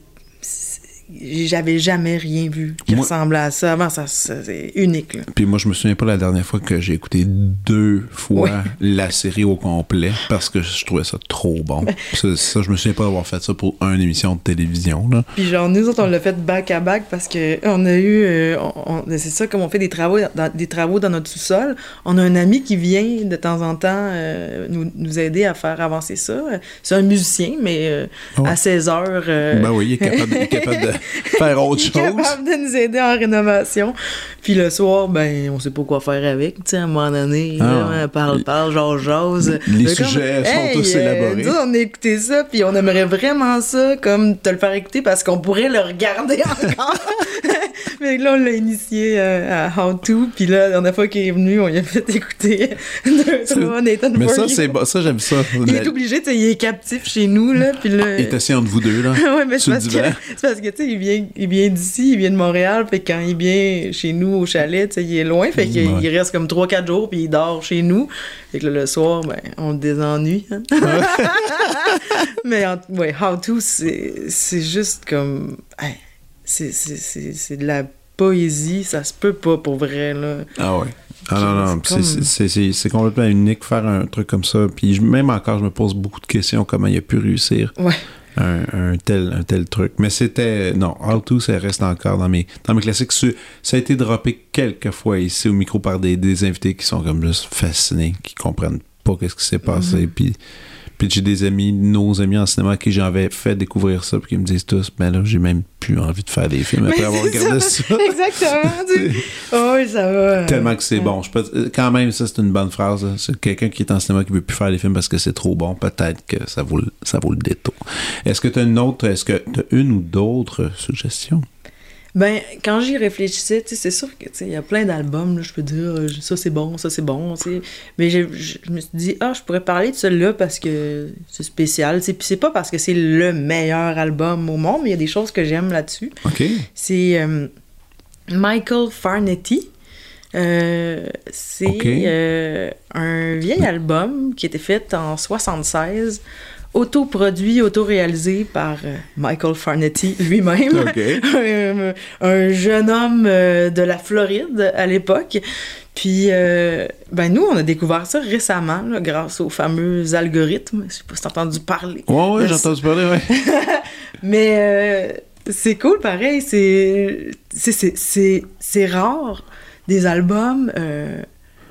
J'avais jamais rien vu qui Moi- ressemblait à ça. Avant, ça, ça- c'est unique, là. Puis moi, je me souviens pas la dernière fois que j'ai écouté deux fois la série au complet parce que je trouvais ça trop bon. ça, ça, je me souviens pas d'avoir fait ça pour une émission de télévision. Là. Puis genre, nous autres, on l'a fait back à back parce que on a eu... euh, c'est ça, comme on fait des travaux dans, des travaux dans notre sous-sol, on a un ami qui vient de temps en temps euh, nous, nous aider à faire avancer ça. C'est un musicien, mais euh, Ah à 16 heures... Ben oui, il est capable, il est capable de faire autre chose. capable de nous aider en rénovation. Puis le soir, ben, on sait pas quoi faire avec. Tu sais, à un moment donné, Ah. là, on parle, parle, genre, jase. Les comme, sujets sont tous euh, élaborés. on a écouté ça, puis on aimerait vraiment ça, comme te le faire écouter parce qu'on pourrait le regarder encore. Mais là, on l'a initié euh, à How To, puis là, la dernière fois qu'il est venu, on lui a fait écouter deux, trois Nathan Mais ça, c'est bon. Ça, j'aime ça. Il est obligé, tu sais, il est captif chez nous, là, puis là... Il est assis entre vous deux, là. ouais, mais c'est parce, que, parce que, tu sais, il vient, il vient d'ici, il vient de Montréal, fait quand il vient chez nous au chalet, tu sais, il est loin, fait qu'il Ouais. reste comme 3-4 jours, puis il dort chez nous. Fait que là, le soir, ben, on le désennuie. hein. mais, en- ouais, How To, c'est juste comme... hey, c'est- de la poésie, ça se peut pas pour vrai, là. Ah ouais. Ah non, non, C'est comme- complètement unique faire un truc comme ça. Puis je- même encore, je me pose beaucoup de questions comment il a pu réussir Ouais. Un, un tel, un tel truc. Mais c'était. Non, All ça reste encore dans mes, dans mes classiques. Ça a été droppé quelques fois ici au micro par des, des invités qui sont comme juste fascinés, qui comprennent pas qu'est-ce qui s'est passé. Puis. Puis j'ai des amis, nos amis en cinéma qui j'avais fait découvrir ça, puis qui me disent tous, ben là, j'ai même plus envie de faire des films après avoir regardé ça. Exactement. oh, oui, ça va. Tellement que c'est bon. Je peux- quand même, ça, c'est une bonne phrase. C'est quelqu'un qui est en cinéma qui veut plus faire des films parce que c'est trop bon. Peut-être que ça vaut, ça vaut le détour. Est-ce que tu as une autre, est-ce que tu as une ou d'autres suggestions? Ben, quand j'y réfléchissais, tu sais, c'est sûr que, tu sais, il y a plein d'albums, là, je peux dire, euh, ça c'est bon, ça c'est bon, tu sais. Mais je je me suis dit, ah, je pourrais parler de celui-là parce que c'est spécial, tu sais. Puis c'est pas parce que c'est le meilleur album au monde, mais il y a des choses que j'aime là-dessus. OK. C'est euh, Michael Farnetti. Euh, c'est euh, un vieil album qui était fait en 76 autoproduit, autoréalisé par euh, Michael Farnetti lui-même, un, un jeune homme euh, de la Floride à l'époque. Puis, euh, ben nous, on a découvert ça récemment, là, grâce aux fameux algorithmes. Je sais pas si t'as entendu parler. Ouais, ouais, j'ai entendu parler, ouais. Mais euh, c'est cool, pareil. C'est c'est- c'est- rare des albums. euh,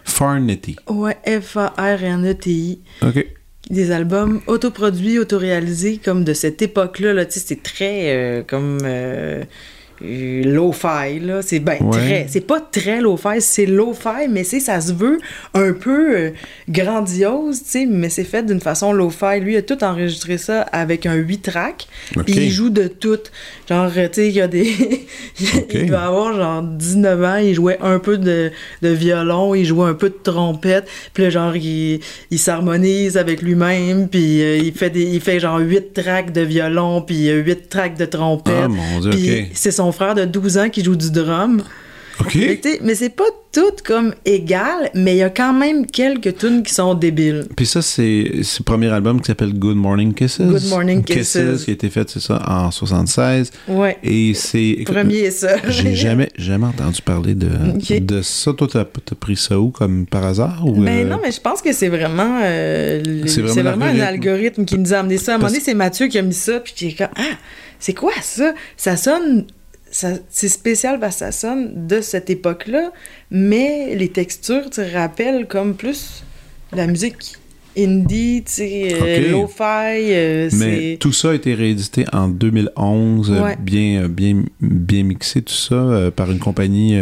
Farnetty. ouais, F-A-R-N-E-T-I. OK. Des albums autoproduits, autoréalisés, comme de cette époque-là. Là, sais, c'est très euh, comme euh, euh, lo-fi. là. C'est ben, Ouais. très. C'est pas très lo-fi, c'est lo-fi, mais c'est ça se veut un peu euh, grandiose, tu sais, mais c'est fait d'une façon lo-fi. Lui, il a tout enregistré ça avec un 8 track. Puis il joue de tout. Genre, tu sais, il y a des. Il doit avoir genre 19 ans, il jouait un peu de, de violon, il jouait un peu de trompette. Puis genre, il, il s'harmonise avec lui-même, puis euh, il, fait des, il fait genre 8 tracks de violon, puis 8 tracks de trompette. Ah, mon Dieu, c'est son frère de 12 ans qui joue du drum. Mais c'est pas tout comme égal, mais il y a quand même quelques tunes qui sont débiles. Puis ça, c'est le premier album qui s'appelle Good Morning Kisses. Good Morning Kisses. qui a été fait, c'est ça, en 76. Ouais. Et c'est... Premier ça. J'ai jamais, jamais entendu parler de, de ça. Toi, t'as as pris ça où, comme par hasard? Ou, Mais euh, Ben non, mais je pense que c'est vraiment, euh, C'est vraiment un algorithme qui nous a amené ça. À un moment donné, c'est Mathieu qui a mis ça, puis qui est comme Ah, c'est quoi ça? Ça sonne. C'est spécial parce que ça sonne de cette époque-là, mais les textures, tu sais, rappellent comme plus la musique indie, tu sais, euh, lo-fi. euh, Mais tout ça a été réédité en 2011, euh, Ouais. bien, bien, bien mixé, tout ça, par une compagnie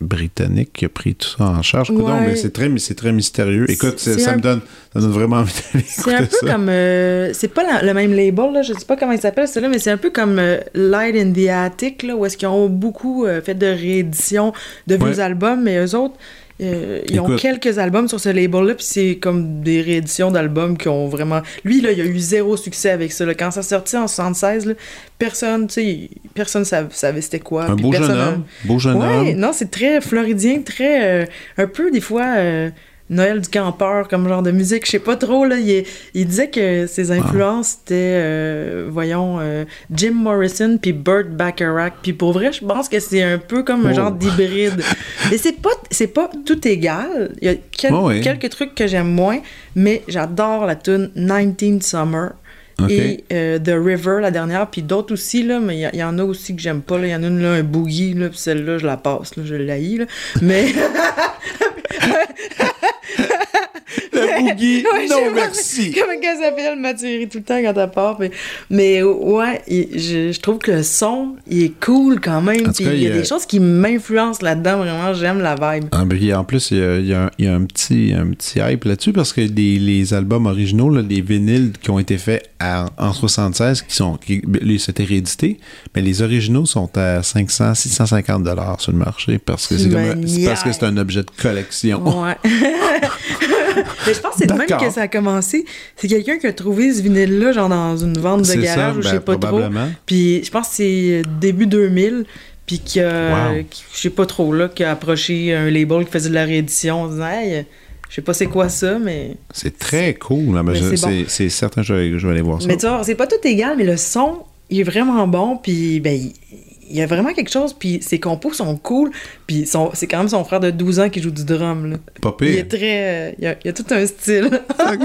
britannique qui a pris tout ça en charge. Mais c'est très, très mystérieux. Écoute, ça, un- me donne, ça me donne vraiment envie d'aller C'est un peu ça. comme. euh, c'est pas la- le même label, là, je sais pas comment il s'appelle celui-là, mais c'est un peu comme euh, Light in the Attic, là, où est-ce qu'ils ont beaucoup euh, fait de rééditions de vieux Ouais. albums, mais eux autres, euh, ils ont quelques albums sur ce label-là, puis c'est comme des rééditions d'albums qui ont vraiment. Lui, là, il a eu zéro succès avec ça. là. Quand ça sortit en 76, là, personne, tu sais, personne sav- savait c'était quoi. Un beau jeune a- homme. Beau jeune Ouais, homme. non, c'est très floridien, très. euh, un peu, des fois. euh, Noël du campeur comme genre de musique, je sais pas trop là. Il, il disait que ses influences c'était, euh, voyons, euh, Jim Morrison puis Burt Bacharach. Puis pour vrai, je pense que c'est un peu comme un Oh. genre d'hybride. Mais c'est pas, c'est pas tout égal. Il y a quel- Oh oui. quelques trucs que j'aime moins, mais j'adore la tune 19 Summer. Et euh, The River, la dernière, puis d'autres aussi, là, mais il y, en a aussi que j'aime pas. Il y en a une, là, un boogie, là, puis celle-là, je la passe, là, je l'haïs, là. Mais... Le boogie, Ouais, non merci. Comment qu'elle s'appelle, Mathieu, tout le temps quand elle part. Mais, mais ouais, il- je, je trouve que le son, il est cool quand même. Puis il y a des choses qui m'influencent là-dedans, vraiment, j'aime la vibe. Ah, puis en plus, il y a, il y a un, il y a un petit, un petit hype là-dessus parce que les, les albums originaux, là, les vinyles qui ont été faits à- en 76, qui sont, qui, ben, c'était réédité, mais les originaux sont à 500, 650 dollars sur le marché parce que c'est comme un- c'est parce que c'est un objet de collection. Ouais. Mais je pense que c'est de même que ça a commencé. C'est quelqu'un qui a trouvé ce vinyle-là, genre dans une vente de garage ça, ou je ben, sais pas trop. Puis je pense que c'est début 2000. Puis qui a, Wow. qui- je sais pas trop, là, qui a approché un label qui faisait de la réédition en disant, hey, je sais pas c'est quoi ça, mais. C'est très cool. là, mais c'est bon. certain que je vais, je vais aller voir ça. Mais tu vois, c'est pas tout égal, mais le son, il est vraiment bon, puis ben, il, il y a vraiment quelque chose, puis ses compos sont cool, puis son- c'est quand même son frère de 12 ans qui joue du drum, là. Pas Il est très... euh, il, y a, il a tout un style. OK,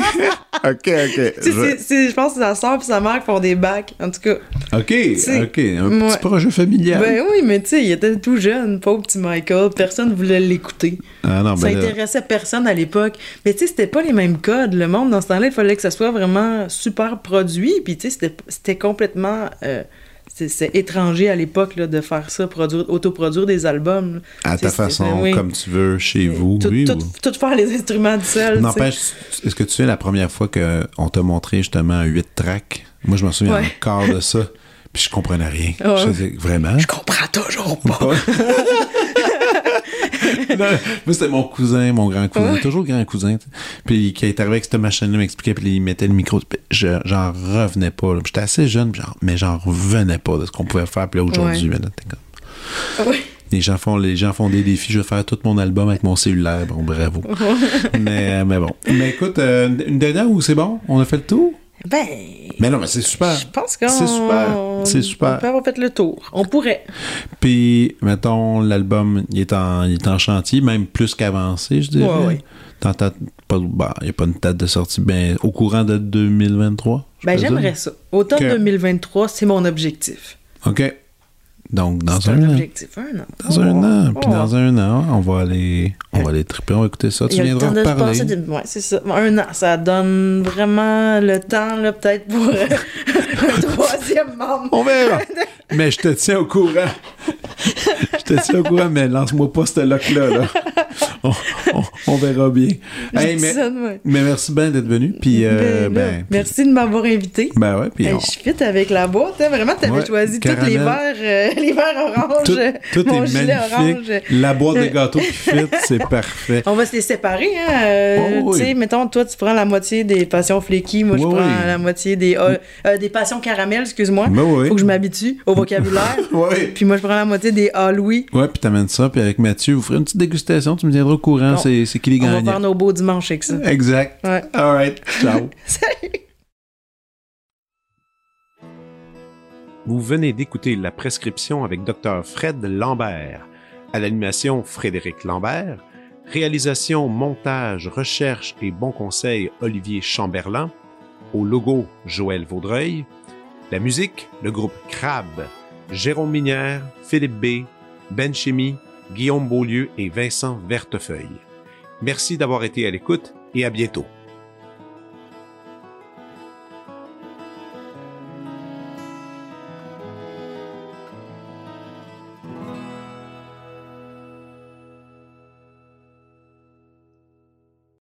OK. Je- je pense que sa soeur et sa mère qui font des bacs, en tout cas. OK, OK. Un ouais. petit projet familial. Ben oui, mais tu sais, il était tout jeune, pauvre petit Michael, personne voulait l'écouter. ah non, ça ben là, intéressait personne à l'époque. Mais tu sais, c'était pas les mêmes codes. Le monde, dans ce temps-là, il fallait que ça soit vraiment super produit. Puis tu sais, c'était- c'était complètement. euh, c'est étranger à l'époque de faire ça, produire, autoproduire des albums. à ta façon, oui. comme tu veux, chez vous. Tout, oui, tout- ou- tout faire les instruments du seul. N'empêche, est-ce que tu sais la première fois qu'on t'a montré justement 8 tracks? Moi, je me souviens Ouais. encore de ça. Puis je comprenais rien. Ouais. Je disais, vraiment? Je comprends toujours pas. Moi, c'était mon cousin, mon grand cousin. Ouais. Toujours grand cousin. Puis qui est arrivé avec cette machine-là, m'expliquait, puis il mettait le micro. Je- j'en revenais pas. J'étais assez jeune, genre- mais j'en revenais pas de ce qu'on pouvait faire. Puis là, aujourd'hui, Ouais. t'es comme- Ouais. Les gens, font, les gens font des défis. Je vais faire tout mon album avec mon cellulaire. Bon, bravo. mais, mais bon. Mais écoute, euh, une dernière où c'est bon? On a fait le tour? Ben. Mais non, mais c'est super. Je pense qu'on. C'est super. C'est super. On peut avoir fait le tour. On pourrait. Puis, mettons, l'album, il, est en- il est en chantier, même plus qu'avancé, je dirais. Ouais, pas- bah, Il n'y a pas une date de sortie ben, au courant de 2023. je Ben, j'aimerais ça. Automne Ok. 2023, c'est mon objectif. OK. Donc, dans un un an. objectif. Un an. Dans un an. Puis dans un an, on va aller, on va aller triper, on va écouter ça. Il Tu a le viendras temps de Ouais, c'est ça. Un an, ça donne vraiment le temps, là, peut-être, pour un troisième membre. On verra. mais je te tiens au courant. je te tiens au courant, mais lance-moi pas ce lock-là. Là. On, on- on verra bien. Hey, mais, ça merci bien d'être venu. Puis, euh, Ben, ben, merci de m'avoir invité. ben ouais, puis Hey, on- je fit avec la boîte, hein. vraiment, t'avais Ouais, choisi tous les verres, euh, les verres orange, tout, tout mon est gilet magnifique. orange. La boîte de gâteaux qui fit, c'est parfait. On va se les séparer, hein. euh, Oh, oui. Tu sais, mettons, toi, tu prends la moitié des passions flaky, moi, je prends oui. la moitié des, euh, des passions caramel, excuse-moi. Ben. Faut que je m'habitue au vocabulaire. Ouais. Puis moi, je prends la moitié des ah Louis. Ouais, puis t'amènes ça, puis avec Mathieu, vous ferez une petite dégustation, tu me tiendras au courant, Bon. c'est c'est qui les On va gagnants. faire nos beaux dimanches avec ça. Exact. Ouais. All right. Ciao. Salut! Vous venez d'écouter La Prescription avec Dr. Fred Lambert. À l'animation, Frédéric Lambert. Réalisation, montage, recherche et bons conseils, Olivier Chamberlain. Au logo, Joël Vaudreuil. La musique, le groupe Crab. Jérôme Minière, Philippe B., Ben Chimie, Guillaume Beaulieu et Vincent Vertefeuille. Merci d'avoir été à l'écoute et à bientôt.